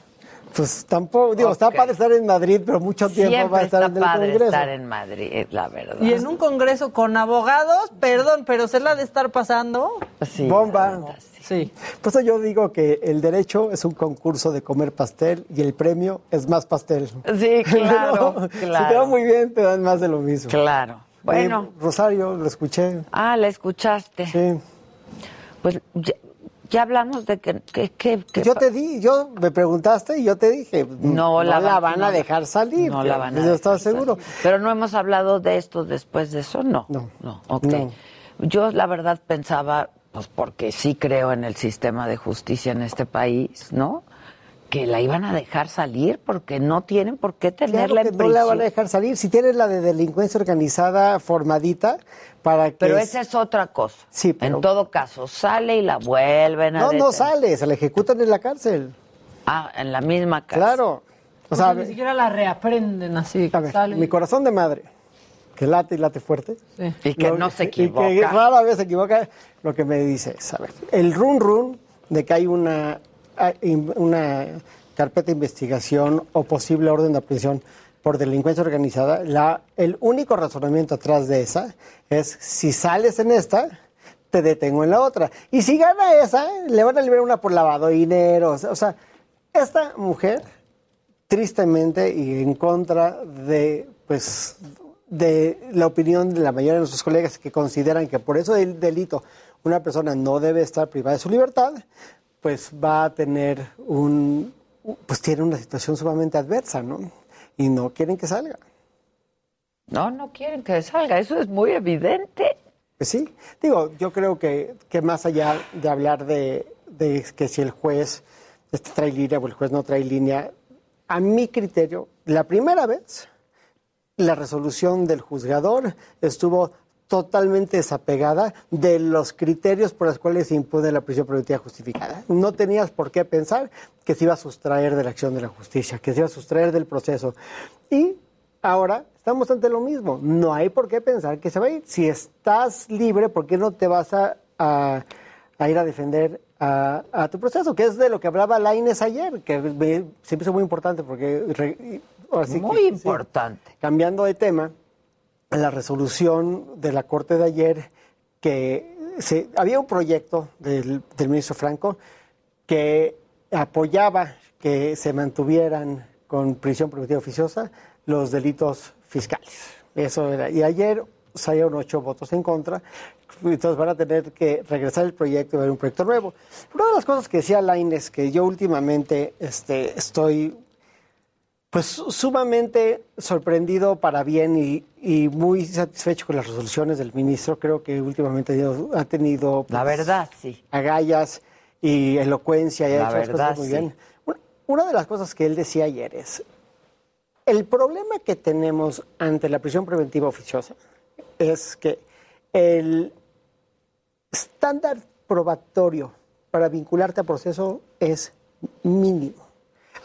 Pues tampoco, digo, está padre estar en Madrid, pero mucho tiempo va a estar está en el padre congreso. estar en Madrid, la verdad. Y en un congreso con abogados, perdón, pero se la de estar pasando. Sí, Bomba. verdad, sí. Sí. Por eso yo digo que el derecho es un concurso de comer pastel y el premio es más pastel. Sí, claro, Si te claro. va muy bien, te dan más de lo mismo. Claro. Bueno, Rosario, lo escuché. ah, la escuchaste. Sí. Pues ya, hablamos de que, que, que- que- Yo te di, yo me preguntaste y yo te dije, no, la, van- a dejar salir. No la van a Yo dejar estaba salir. seguro. Pero no hemos hablado de esto después de eso, no. No. No, ok. No. Yo la verdad pensaba, pues porque sí creo en el sistema de justicia en este país, ¿no? Que la iban a dejar salir porque no tienen por qué tenerla Claro que en no la van prisión. a dejar salir. Si tienes la de delincuencia organizada formadita, para que... Pero es- esa es otra cosa. Sí, pero- En todo caso, sale y la vuelven a No, no sale, se la ejecutan en la cárcel. Ah, en la misma casa. Claro. O O sea, ni siquiera la reaprenden así. a ver, sale. mi corazón de madre, que late y late fuerte. Sí. Y que Lo- no se y que equivoca. rara vez se equivoca. Lo que me dice es, a ver, el run run de que hay una, una carpeta de investigación o posible orden de aprehensión por delincuencia organizada, la, el único razonamiento atrás de esa es si sales en esta, te detengo en la otra. Y si gana esa, le van a liberar una por lavado de dinero. O sea, o sea, esta mujer tristemente y en contra de pues de la opinión de la mayoría de nuestros colegas que consideran que por eso del delito una persona no debe estar privada de su libertad, pues va a tener un, pues tiene una situación sumamente adversa, ¿no? Y no quieren que salga. No, no quieren que salga, eso es muy evidente. Pues sí, digo, yo creo que, que más allá de hablar de, de que si el juez este, trae línea o el juez no trae línea, a mi criterio, la primera vez, la resolución del juzgador estuvo totalmente desapegada de los criterios por los cuales se impone la prisión preventiva justificada. No tenías por qué pensar que se iba a sustraer de la acción de la justicia, que se iba a sustraer del proceso. Y ahora estamos ante lo mismo. No hay por qué pensar que se va a ir. Si estás libre, ¿por qué no te vas a, a- a ir a defender a, a tu proceso? Que es de lo que hablaba Laines ayer, que me- se me hizo muy importante porque... re- ahora sí que- Muy sí, importante. cambiando de tema, la resolución de la Corte de ayer que se, había un proyecto del, del ministro Franco que apoyaba que se mantuvieran con prisión preventiva oficiosa los delitos fiscales. Eso era. Y ayer salieron ocho votos en contra, entonces van a tener que regresar el proyecto y ver un proyecto nuevo. Una de las cosas que decía Laines, que yo últimamente este, estoy pues sumamente sorprendido para bien y, y muy satisfecho con las resoluciones del ministro. Creo que últimamente ha tenido- La pues, verdad, sí. agallas y elocuencia y ha hecho las cosas muy sí. bien. Una- Una de las cosas que él decía ayer es, el problema que tenemos ante la prisión preventiva oficiosa es que el estándar probatorio para vincularte a proceso es mínimo.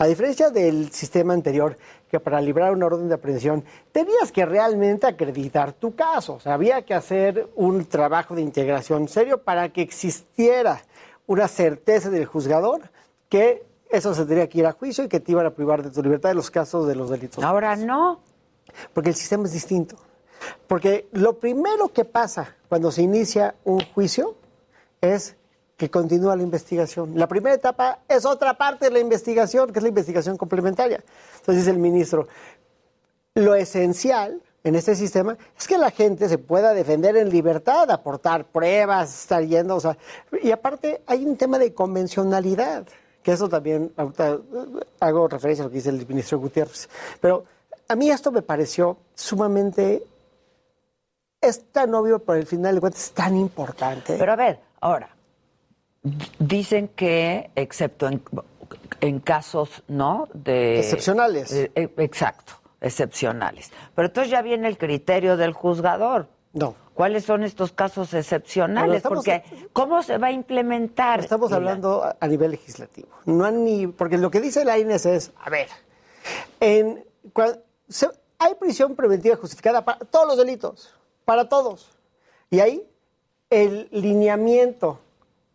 A diferencia del sistema anterior, que para librar una orden de aprehensión tenías que realmente acreditar tu caso. O sea, había que hacer un trabajo de integración serio para que existiera una certeza del juzgador que eso se tendría que ir a juicio y que te iban a privar de tu libertad en los casos de los delitos. Ahora no. Porque el sistema es distinto. Porque lo primero que pasa cuando se inicia un juicio es que continúa la investigación. La primera etapa es otra parte de la investigación, que es la investigación complementaria. Entonces dice el ministro, lo esencial en este sistema es que la gente se pueda defender en libertad, aportar pruebas, estar yendo, o sea, y aparte hay un tema de convencionalidad, que eso también, eh, hago referencia a lo que dice el ministro Gutiérrez, pero a mí esto me pareció sumamente, es tan obvio, pero al final de cuentas es tan importante. Pero a ver, ahora, dicen que, excepto en, en casos, ¿no? De, Excepcionales. Eh, eh, exacto, excepcionales. Pero entonces ya viene el criterio del juzgador. No. ¿Cuáles son estos casos excepcionales? Estamos- Porque, ¿cómo se va a implementar? Estamos hablando a, nivel legislativo. No han ni, porque lo que dice la INES es, a ver, en, cua- se- hay prisión preventiva justificada para todos los delitos, para todos. Y ahí el lineamiento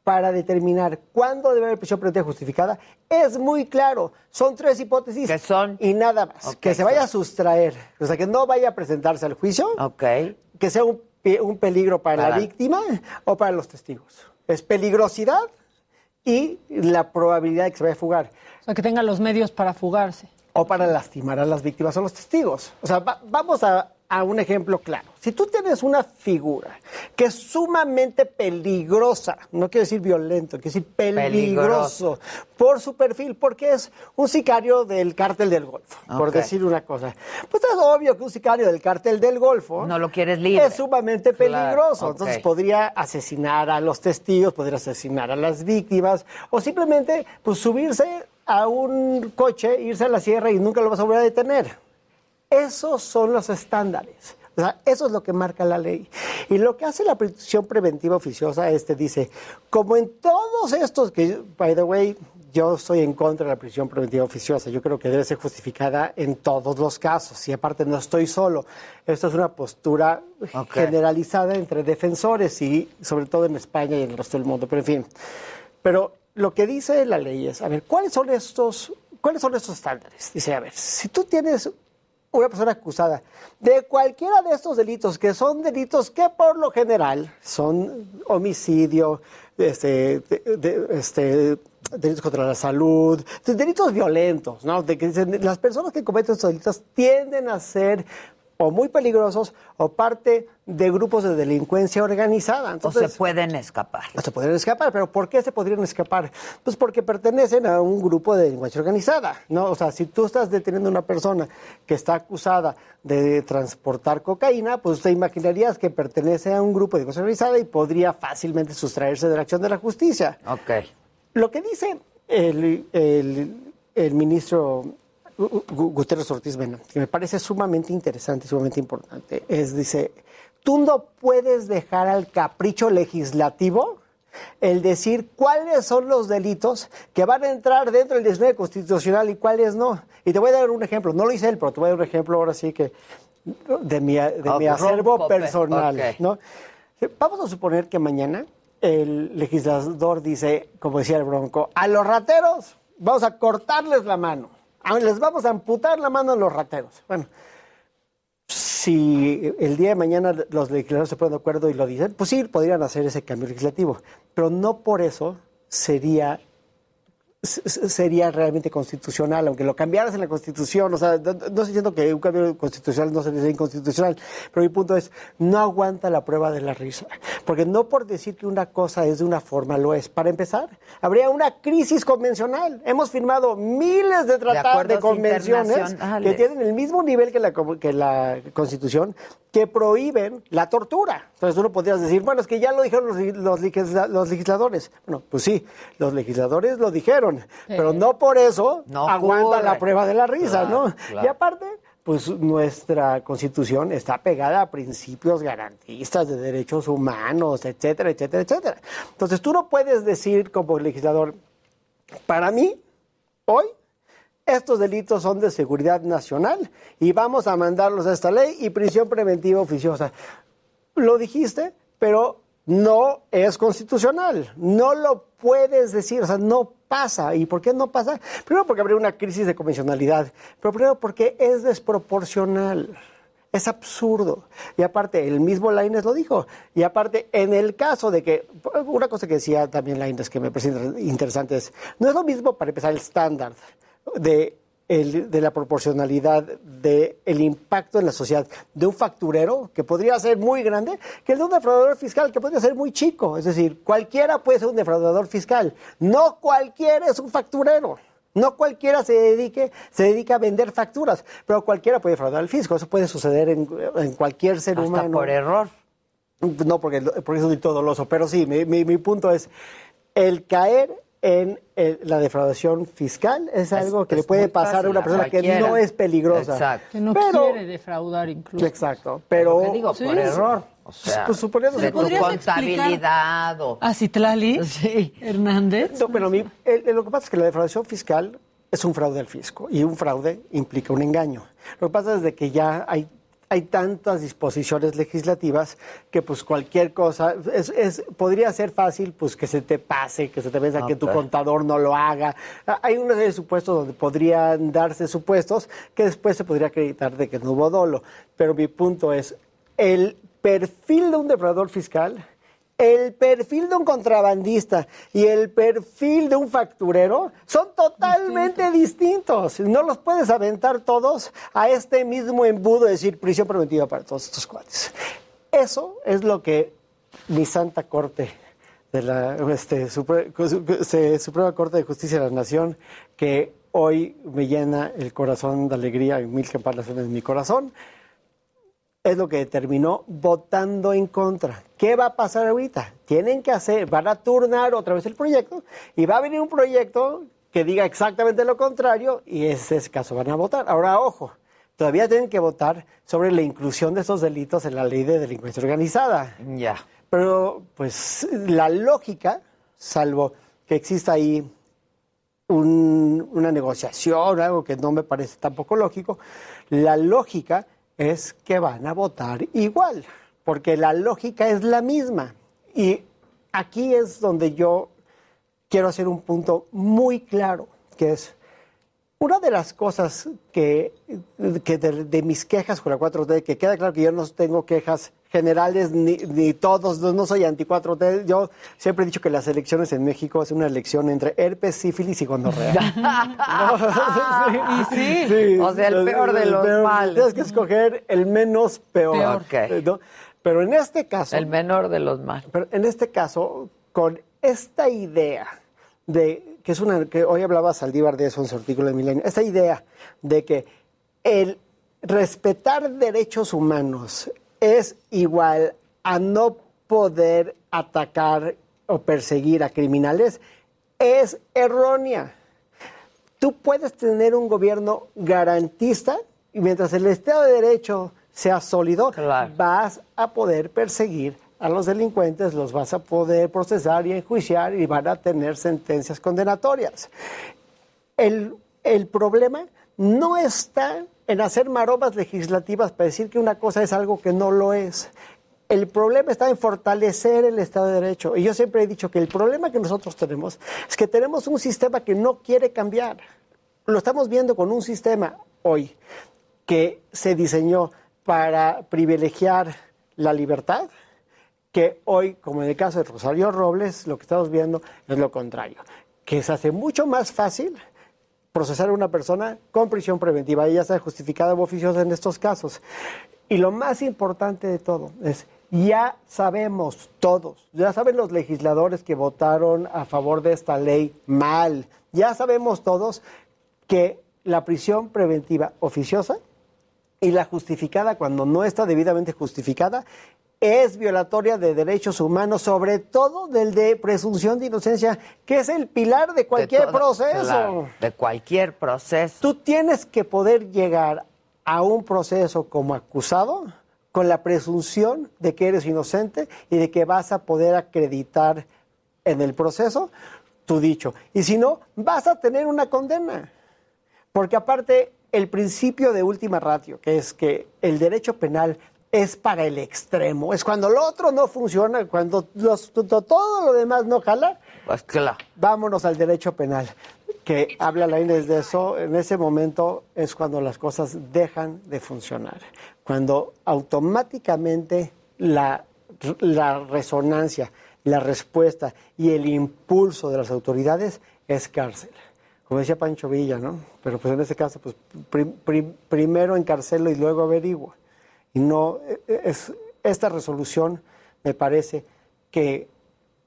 para determinar cuándo debe haber prisión preventiva justificada es muy claro. Son tres hipótesis. Que son? Y nada más. Ok, que se vaya a sustraer, o sea, que no vaya a presentarse al juicio. Que sea un, pe- un peligro para, Para- la víctima o para los testigos. Es peligrosidad y la probabilidad de que se vaya a fugar. O sea, que tenga los medios para fugarse. O para lastimar a las víctimas o los testigos. O sea, va- vamos a, a un ejemplo claro. Si tú tienes una figura que es sumamente peligrosa, no quiero decir violento, quiero decir peligroso, por su perfil, porque es un sicario del cártel del Golfo, por decir una cosa. Pues es obvio que un sicario del cártel del Golfo No lo quieres libre. es sumamente peligroso. Claro. Entonces podría asesinar a los testigos, podría asesinar a las víctimas, o simplemente pues, subirse a un coche, irse a la sierra y nunca lo vas a volver a detener. Esos son los estándares. O sea, eso es lo que marca la ley. Y lo que hace la prisión preventiva oficiosa, este dice, como en todos estos, que, by the way, yo estoy en contra de la prisión preventiva oficiosa. Yo creo que debe ser justificada en todos los casos. Y aparte no estoy solo. Esto es una postura generalizada entre defensores y sobre todo en España y en el resto del mundo. Pero en fin. Pero lo que dice la ley es, a ver, ¿cuáles son estos, cuáles son estos estándares? Dice, a ver, si tú tienes una persona acusada de cualquiera de estos delitos, que son delitos que por lo general son homicidio, este, este, delitos contra la salud, de- delitos violentos, ¿no? De que las personas que cometen estos delitos tienden a ser o muy peligrosos o parte de grupos de delincuencia organizada. Entonces, o se pueden escapar. Se podrían escapar, pero ¿por qué se podrían escapar? Pues porque pertenecen a un grupo de delincuencia organizada, ¿no? O sea, si tú estás deteniendo a una persona que está acusada de transportar cocaína, pues te imaginarías que pertenece a un grupo de delincuencia organizada y podría fácilmente sustraerse de la acción de la justicia. Ok. Lo que dice el, el, el ministro Gutiérrez Ortiz Mena, que me parece sumamente interesante sumamente importante, es, dice, tú no puedes dejar al capricho legislativo el decir cuáles son los delitos que van a entrar dentro del 19 constitucional y cuáles no. Y te voy a dar un ejemplo, no lo hice él, pero te voy a dar un ejemplo ahora sí que de mi, de mi acervo personal. ¿no? Vamos a suponer que mañana el legislador dice, como decía el Bronco, a los rateros vamos a cortarles la mano, les vamos a amputar la mano a los rateros. Bueno, si el día de mañana los legisladores se ponen de acuerdo y lo dicen, pues sí, podrían hacer ese cambio legislativo, pero no por eso sería sería realmente constitucional, aunque lo cambiaras en la Constitución, o sea, no, estoy diciendo que un cambio constitucional no sería inconstitucional, pero mi punto es, no aguanta la prueba de la risa, porque no por decir que una cosa es de una forma lo es. Para empezar, habría una crisis convencional. Hemos firmado miles de tratados de, convenciones que tienen el mismo nivel que la, que la Constitución, que prohíben la tortura. Entonces uno podría decir, bueno, es que ya lo dijeron los, los, legisladores. Bueno, pues sí, los legisladores lo dijeron, pero no por eso aguanta la prueba de la risa, ¿no? Y aparte, pues nuestra constitución está pegada a principios garantistas de derechos humanos, etcétera, etcétera, etcétera. Entonces tú no puedes decir como legislador, para mí, hoy estos delitos son de seguridad nacional y vamos a mandarlos a esta ley y prisión preventiva oficiosa. Lo dijiste, pero no es constitucional. No lo puedes decir, o sea, no pasa. ¿Y por qué no pasa? Primero porque habría una crisis de convencionalidad, pero primero porque es desproporcional. Es absurdo. Y aparte, el mismo Laines lo dijo. Y aparte, en el caso de que, una cosa que decía también Laines que me parece interesante es, no es lo mismo para empezar el estándar de, el, de la proporcionalidad del el impacto en la sociedad de un facturero, que podría ser muy grande, que el de un defraudador fiscal, que podría ser muy chico. Es decir, cualquiera puede ser un defraudador fiscal. No cualquiera es un facturero. No cualquiera se dedique, se dedica a vender facturas, pero cualquiera puede defraudar al fisco. Eso puede suceder en, cualquier ser Hasta humano. por error. No, porque, porque eso es todo doloso. Pero sí, mi, mi, mi punto es el caer en la defraudación fiscal es algo que le puede pasar a una persona que no es peligrosa. Exacto. Que no quiere defraudar incluso. Exacto, pero... ¿Qué digo? Por error. O sea, pues, suponiendo de tu contabilidad o... ¿A Citlali? Sí. Hernández. No, pero mi, lo que pasa es que la defraudación fiscal es un fraude al fisco y un fraude implica un engaño. Lo que pasa es de que ya hay hay tantas disposiciones legislativas que pues cualquier cosa es, podría ser fácil pues que se te pase, que se te venza, que tu contador no lo haga. Hay una serie de supuestos donde podrían darse supuestos que después se podría acreditar de que no hubo dolo. Pero mi punto es, el perfil de un defraudador fiscal el perfil de un contrabandista y el perfil de un facturero son totalmente distintos. No los puedes aventar todos a este mismo embudo de decir prisión preventiva para todos estos cuates. Eso es lo que mi Santa Corte de la este, Suprema Corte de Justicia de la Nación, que hoy me llena el corazón de alegría y mil campanas en mi corazón, es lo que terminó votando en contra. ¿Qué va a pasar ahorita? Tienen que hacer, van a turnar otra vez el proyecto y va a venir un proyecto que diga exactamente lo contrario y en ese caso van a votar. Ahora, ojo, todavía tienen que votar sobre la inclusión de esos delitos en la ley de delincuencia organizada. Ya. Pero, pues, la lógica, salvo que exista ahí una negociación, algo que no me parece tampoco lógico, la lógica es que van a votar igual, porque la lógica es la misma. Y aquí es donde yo quiero hacer un punto muy claro, que es una de las cosas que, de, mis quejas con la 4D, que queda claro que yo no tengo quejas generales ni, ni todos, no, no soy anti 4T. Yo siempre he dicho que las elecciones en México es una elección entre herpes, sífilis y gonorrea. Y sí. O sea, el peor de los males. Tienes que escoger el menos peor. Peor. Pero en este caso. El menor de los males. Pero en este caso, con esta idea de que es una que hoy hablaba Saldívar de eso en su artículo de Milenio, esta idea de que el respetar derechos humanos es igual a no poder atacar o perseguir a criminales es errónea. Tú puedes tener un gobierno garantista y mientras el Estado de Derecho sea sólido, vas a poder perseguir a los delincuentes, los vas a poder procesar y enjuiciar y van a tener sentencias condenatorias. El, el problema no está en hacer maromas legislativas para decir que una cosa es algo que no lo es. El problema está en fortalecer el Estado de Derecho. Y yo siempre he dicho que el problema que nosotros tenemos es que tenemos un sistema que no quiere cambiar. Lo estamos viendo con un sistema hoy que se diseñó para privilegiar la libertad, que hoy, como en el caso de Rosario Robles, lo que estamos viendo es lo contrario, que se hace mucho más fácil procesar a una persona con prisión preventiva. Ella está justificada o oficiosa en estos casos. Y lo más importante de todo es, ya sabemos todos, ya saben los legisladores que votaron a favor de esta ley mal, ya sabemos todos que la prisión preventiva oficiosa y la justificada cuando no está debidamente justificada es violatoria de derechos humanos, sobre todo del de presunción de inocencia, que es el pilar de cualquier De todo- proceso. claro, de cualquier proceso. Tú tienes que poder llegar a un proceso como acusado con la presunción de que eres inocente y de que vas a poder acreditar en el proceso tu dicho. Y si no, vas a tener una condena. Porque aparte, el principio de última ratio, que es que el derecho penal es para el extremo, es cuando lo otro no funciona, cuando los- todo lo demás no jala, vámonos al derecho penal, que habla la Inés de eso, en ese momento es cuando las cosas dejan de funcionar, cuando automáticamente la, la resonancia, la respuesta y el impulso de las autoridades es cárcel. Como decía Pancho Villa, ¿no? Pero pues en este caso, pues prim- prim- primero encarcelo y luego averiguo. Y no, eh, es, esta resolución me parece que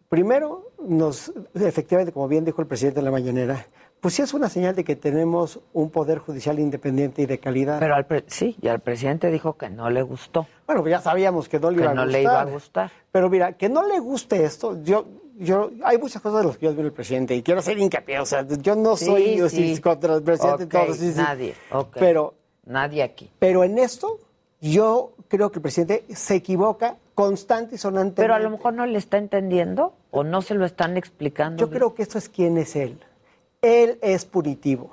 primero nos, efectivamente, como bien dijo el presidente en la mañanera, pues sí es una señal de que tenemos un poder judicial independiente y de calidad. Pero al pre- sí, y al presidente dijo que no le gustó. Bueno, pues ya sabíamos que no le Que iba a no gustar. le iba a gustar. Pero mira, que no le guste esto, yo, yo, hay muchas cosas de las que yo admiro al presidente y quiero hacer hincapié, o sea, yo no Sí, soy yo sí. sí, contra el presidente todo, sí, sí. Nadie, ok. Pero, Nadie aquí. pero en esto, yo creo que el presidente se equivoca constante y sonante. Pero a lo mejor no le está entendiendo o no se lo están explicando. Yo creo que esto es quién es él. Él es punitivo.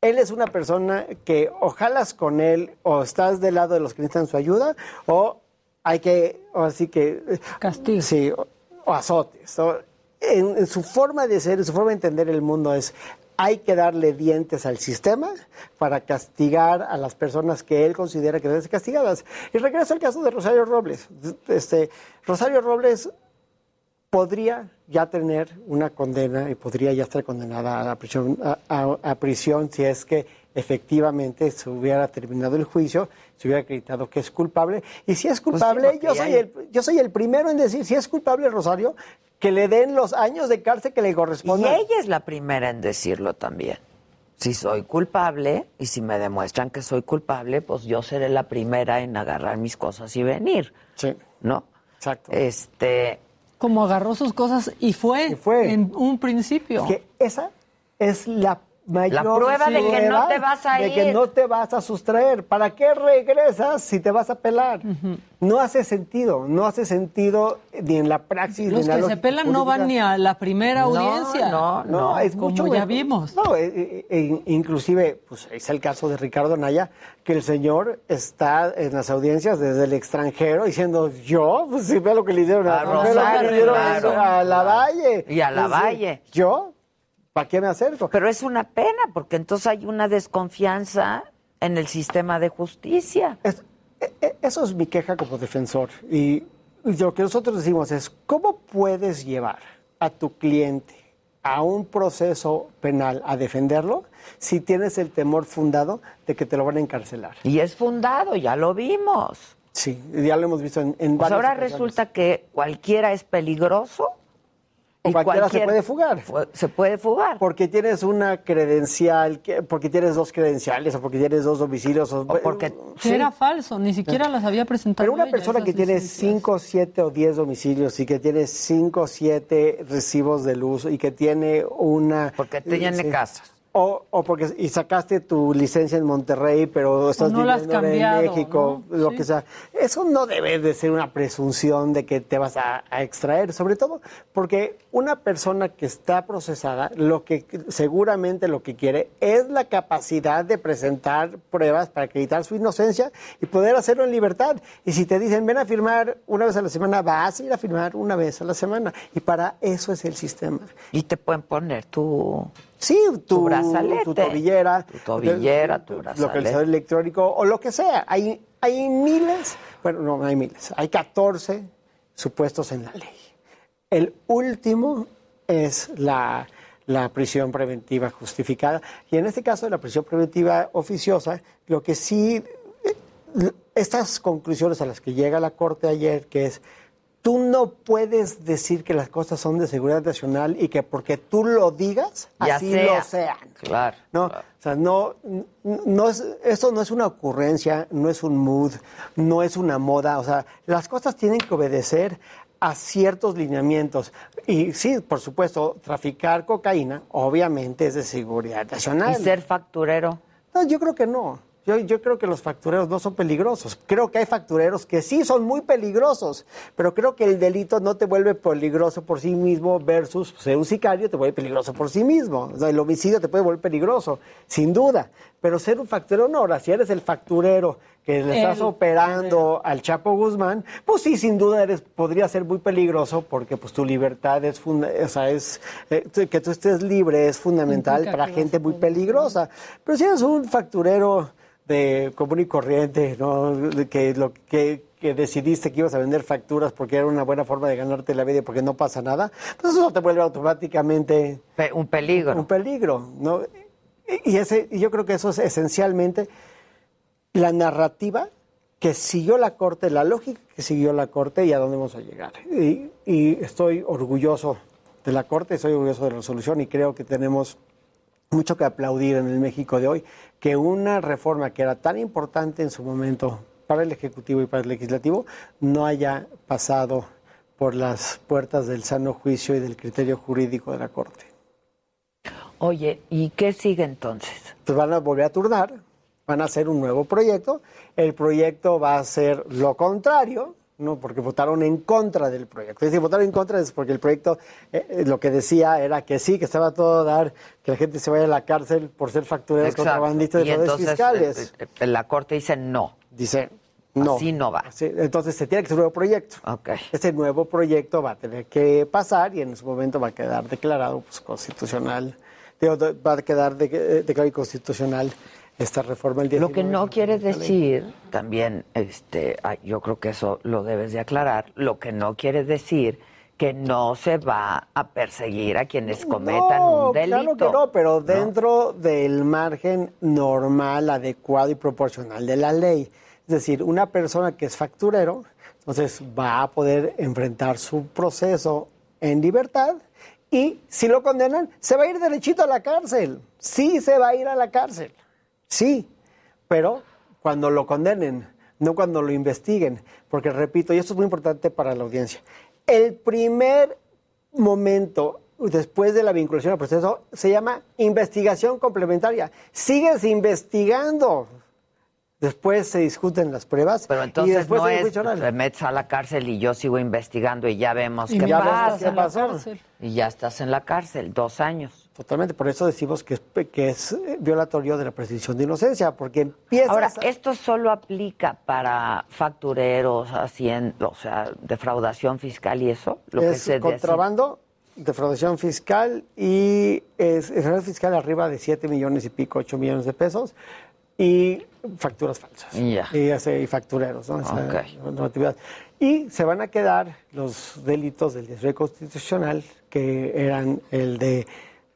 Él es una persona que o jalas con él o estás del lado de los que necesitan su ayuda o hay que, o así que... Castigo. Sí, o, azotes. o- en, su forma de ser, en su forma de entender el mundo es hay que darle dientes al sistema para castigar a las personas que él considera que deben ser castigadas. Y regreso al caso de Rosario Robles. Este, Rosario Robles podría ya tener una condena y podría ya estar condenada a prisión, a prisión si es que efectivamente se hubiera terminado el juicio, se hubiera acreditado que es culpable. Y si es culpable, porque yo, soy el, yo soy el primero en decir, si es culpable Rosario, que le den los años de cárcel que le Y correspondan. ella es la primera en decirlo también. Si soy culpable y si me demuestran que soy culpable, pues yo seré la primera en agarrar mis cosas y venir. Sí. ¿No? Exacto. Este, Como agarró sus cosas y fue, fue. en un principio. que esa es la mayor La prueba de que no te vas a de que ir. no te vas a sustraer. ¿Para qué regresas si te vas a pelar? No hace sentido, no hace sentido ni en la praxis. ni Los en la que se pelan no van ni a la primera No, audiencia. no, No, es como mucho ya vimos. No, eh, eh, eh, inclusive, pues es el caso de Ricardo Naya, que el señor está en las audiencias desde el extranjero diciendo, yo, pues sí, ve lo que le hicieron A ve lo que le Rosario, hicieron claro. a la Valle. Y a la Valle. ¿Yo? ¿Para qué me acerco? pero es una pena porque entonces hay una desconfianza en el sistema de justicia. Es- e- e- eso es mi queja como defensor. Y lo que nosotros decimos es, ¿cómo puedes llevar a tu cliente a un proceso penal a defenderlo si tienes el temor fundado de que te lo van a encarcelar? Y es fundado, ya lo vimos. Sí, ya lo hemos visto en, en Pues varias ahora ocasiones. resulta que cualquiera es peligroso. O y cualquiera se puede fugar. Se puede fugar. Porque tienes una credencial, que- porque tienes dos credenciales, o porque tienes dos domicilios, o, porque Que era falso, ni siquiera las había presentado. Pero una ella, persona que tiene licencias. 5, 7 o 10 domicilios y que tiene 5 o 7 recibos de luz y que tiene una... Porque tiene casas. O, o porque y sacaste tu licencia en Monterrey, pero estás no viviendo en cambiado, México, ¿no? lo Sí. que sea. Eso no debe de ser una presunción de que te vas a, a extraer, sobre todo porque una persona que está procesada, lo que seguramente lo que quiere es la capacidad de presentar pruebas para acreditar su inocencia y poder hacerlo en libertad. Y si te dicen, ven a firmar una vez a la semana, vas a ir a firmar una vez a la semana. Y para eso es el sistema. Y te pueden poner tu... Sí, tu, brazalete. tu tobillera, Tu tobillera, tu localizador brazalete. electrónico o lo que sea. Hay, hay miles, bueno, no, no hay miles, hay 14 supuestos en la ley. El último es la, la prisión preventiva justificada. Y en este caso, la prisión preventiva oficiosa, lo que sí, eh, estas conclusiones a las que llega la Corte ayer, que es, tú no puedes decir que las cosas son de seguridad nacional y que porque tú lo digas, Ya así sea. lo sean. Claro. No, o sea, no, no es, esto no es una ocurrencia, no es un mood, no es una moda, o sea, las cosas tienen que obedecer a ciertos lineamientos. Y sí, por supuesto, traficar cocaína, obviamente es de seguridad nacional. ¿Y ser facturero? No, yo creo que no. Yo, yo creo que los factureros no son peligrosos. Creo que hay factureros que sí son muy peligrosos, pero creo que el delito no te vuelve peligroso por sí mismo versus ser un sicario te vuelve peligroso por sí mismo. O sea, el homicidio te puede volver peligroso, sin duda. Pero ser un facturero no. Ahora, si eres el facturero que le estás El operando al Chapo Guzmán, pues sí, sin duda eres, podría ser muy peligroso porque pues tu libertad es, funda- o sea, es eh, que tú estés libre es fundamental Implica para gente muy peligrosa. Pero si eres un facturero de común y corriente, ¿no? De que lo que, que decidiste que ibas a vender facturas porque era una buena forma de ganarte la vida y porque no pasa nada, pues eso te vuelve automáticamente Pe- un peligro. un peligro, ¿no? Y, ese, yo creo que eso es esencialmente la narrativa que siguió la Corte, la lógica que siguió la Corte y a dónde vamos a llegar. Y, y estoy orgulloso de la Corte, estoy orgulloso de la resolución y creo que tenemos mucho que aplaudir en el México de hoy, que una reforma que era tan importante en su momento para el Ejecutivo y para el Legislativo no haya pasado por las puertas del sano juicio y del criterio jurídico de la Corte. Oye, ¿y qué sigue entonces? Pues van a volver a turnar, van a hacer un nuevo proyecto. El proyecto va a ser lo contrario, ¿no? Porque votaron en contra del proyecto. Es decir, votaron en contra es porque el proyecto eh, eh, lo que decía era que sí, que estaba todo a dar, que la gente se vaya a la cárcel por ser factureros contrabandistas de fraudes fiscales. eh, eh, la Corte dice no. Dice, no. Así no va. Entonces se tiene que hacer un nuevo proyecto. Ese nuevo proyecto va a tener que pasar y en su momento va a quedar declarado pues, constitucional. Digo, va a quedar de- declarado inconstitucional esta reforma el 19. Lo que no quiere decir, también, este, yo creo que eso lo debes de aclarar, lo que no quiere decir que no se va a perseguir a quienes cometan No, un delito. Claro que no, pero dentro del margen normal, adecuado y proporcional de la ley. Es decir, una persona que es facturero, entonces va a poder enfrentar su proceso en libertad y si lo condenan, se va a ir derechito a la cárcel. Sí, se va a ir a la cárcel. Sí, pero cuando lo condenen, no cuando lo investiguen. Porque repito, y esto es muy importante para la audiencia, el primer momento después de la vinculación al proceso se llama investigación complementaria. Sigues investigando. Después se discuten las pruebas Pero y entonces después no es, te metes a la cárcel y yo sigo investigando y ya vemos Y qué ya pasa. qué pasó. Y ya estás en la cárcel, dos años. Totalmente, por eso decimos que es, que es violatorio de la presunción de inocencia, porque empiezas... Ahora, a- esto solo aplica para factureros, haciendo, o sea, defraudación fiscal y eso, lo que es se contrabando, defraudación fiscal y es, es fiscal arriba de 7 millones y pico, 8 millones de pesos. Y facturas falsas. Y, y factureros, ¿no? Esa Ok. normatividad. Y se van a quedar los delitos del desvío constitucional, que eran el de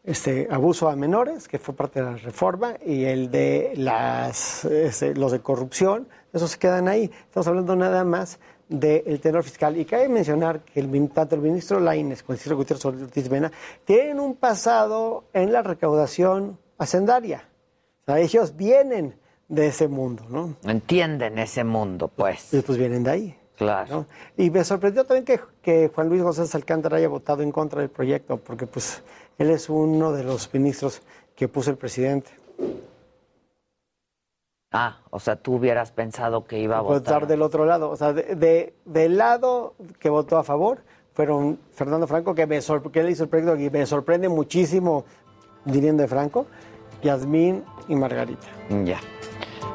este, abuso a menores, que fue parte de la reforma, y el de las, este, los de corrupción, esos se quedan ahí. Estamos hablando nada más del tenor fiscal. Y cabe mencionar que el, tanto el ministro Lainez como el ministro Gutiérrez Ortiz Mena tienen un pasado en la recaudación hacendaria. O sea, ellos vienen de ese mundo, ¿no? Entienden ese mundo, pues. Y pues vienen de ahí. Claro. ¿no? Y me sorprendió también que, que Juan Luis González Alcántara haya votado en contra del proyecto, porque pues él es uno de los ministros que puso el presidente. Ah, o sea, tú hubieras pensado que iba a Votar votar. del otro lado. O sea, de, de- del lado que votó a favor fueron Fernando Franco, que, me que él hizo el proyecto y me sorprende muchísimo, dirían de Franco, Yasmín y Margarita. Ya.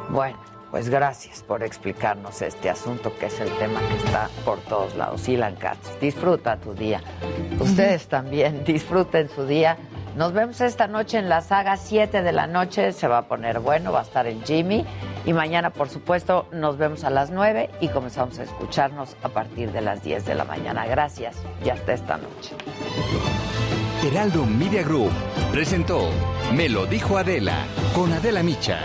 Bueno, pues gracias por explicarnos este asunto que es el tema que está por todos lados. Ilan Katz, disfruta tu día. Ustedes también disfruten su día. Nos vemos esta noche en la saga 7 de la noche. Se va a poner bueno, va a estar el Jimmy. Y mañana, por supuesto, nos vemos a las 9 y comenzamos a escucharnos a partir de las 10 de la mañana. Gracias y hasta esta noche. Heraldo Media Group presentó Me lo dijo Adela con Adela Micha.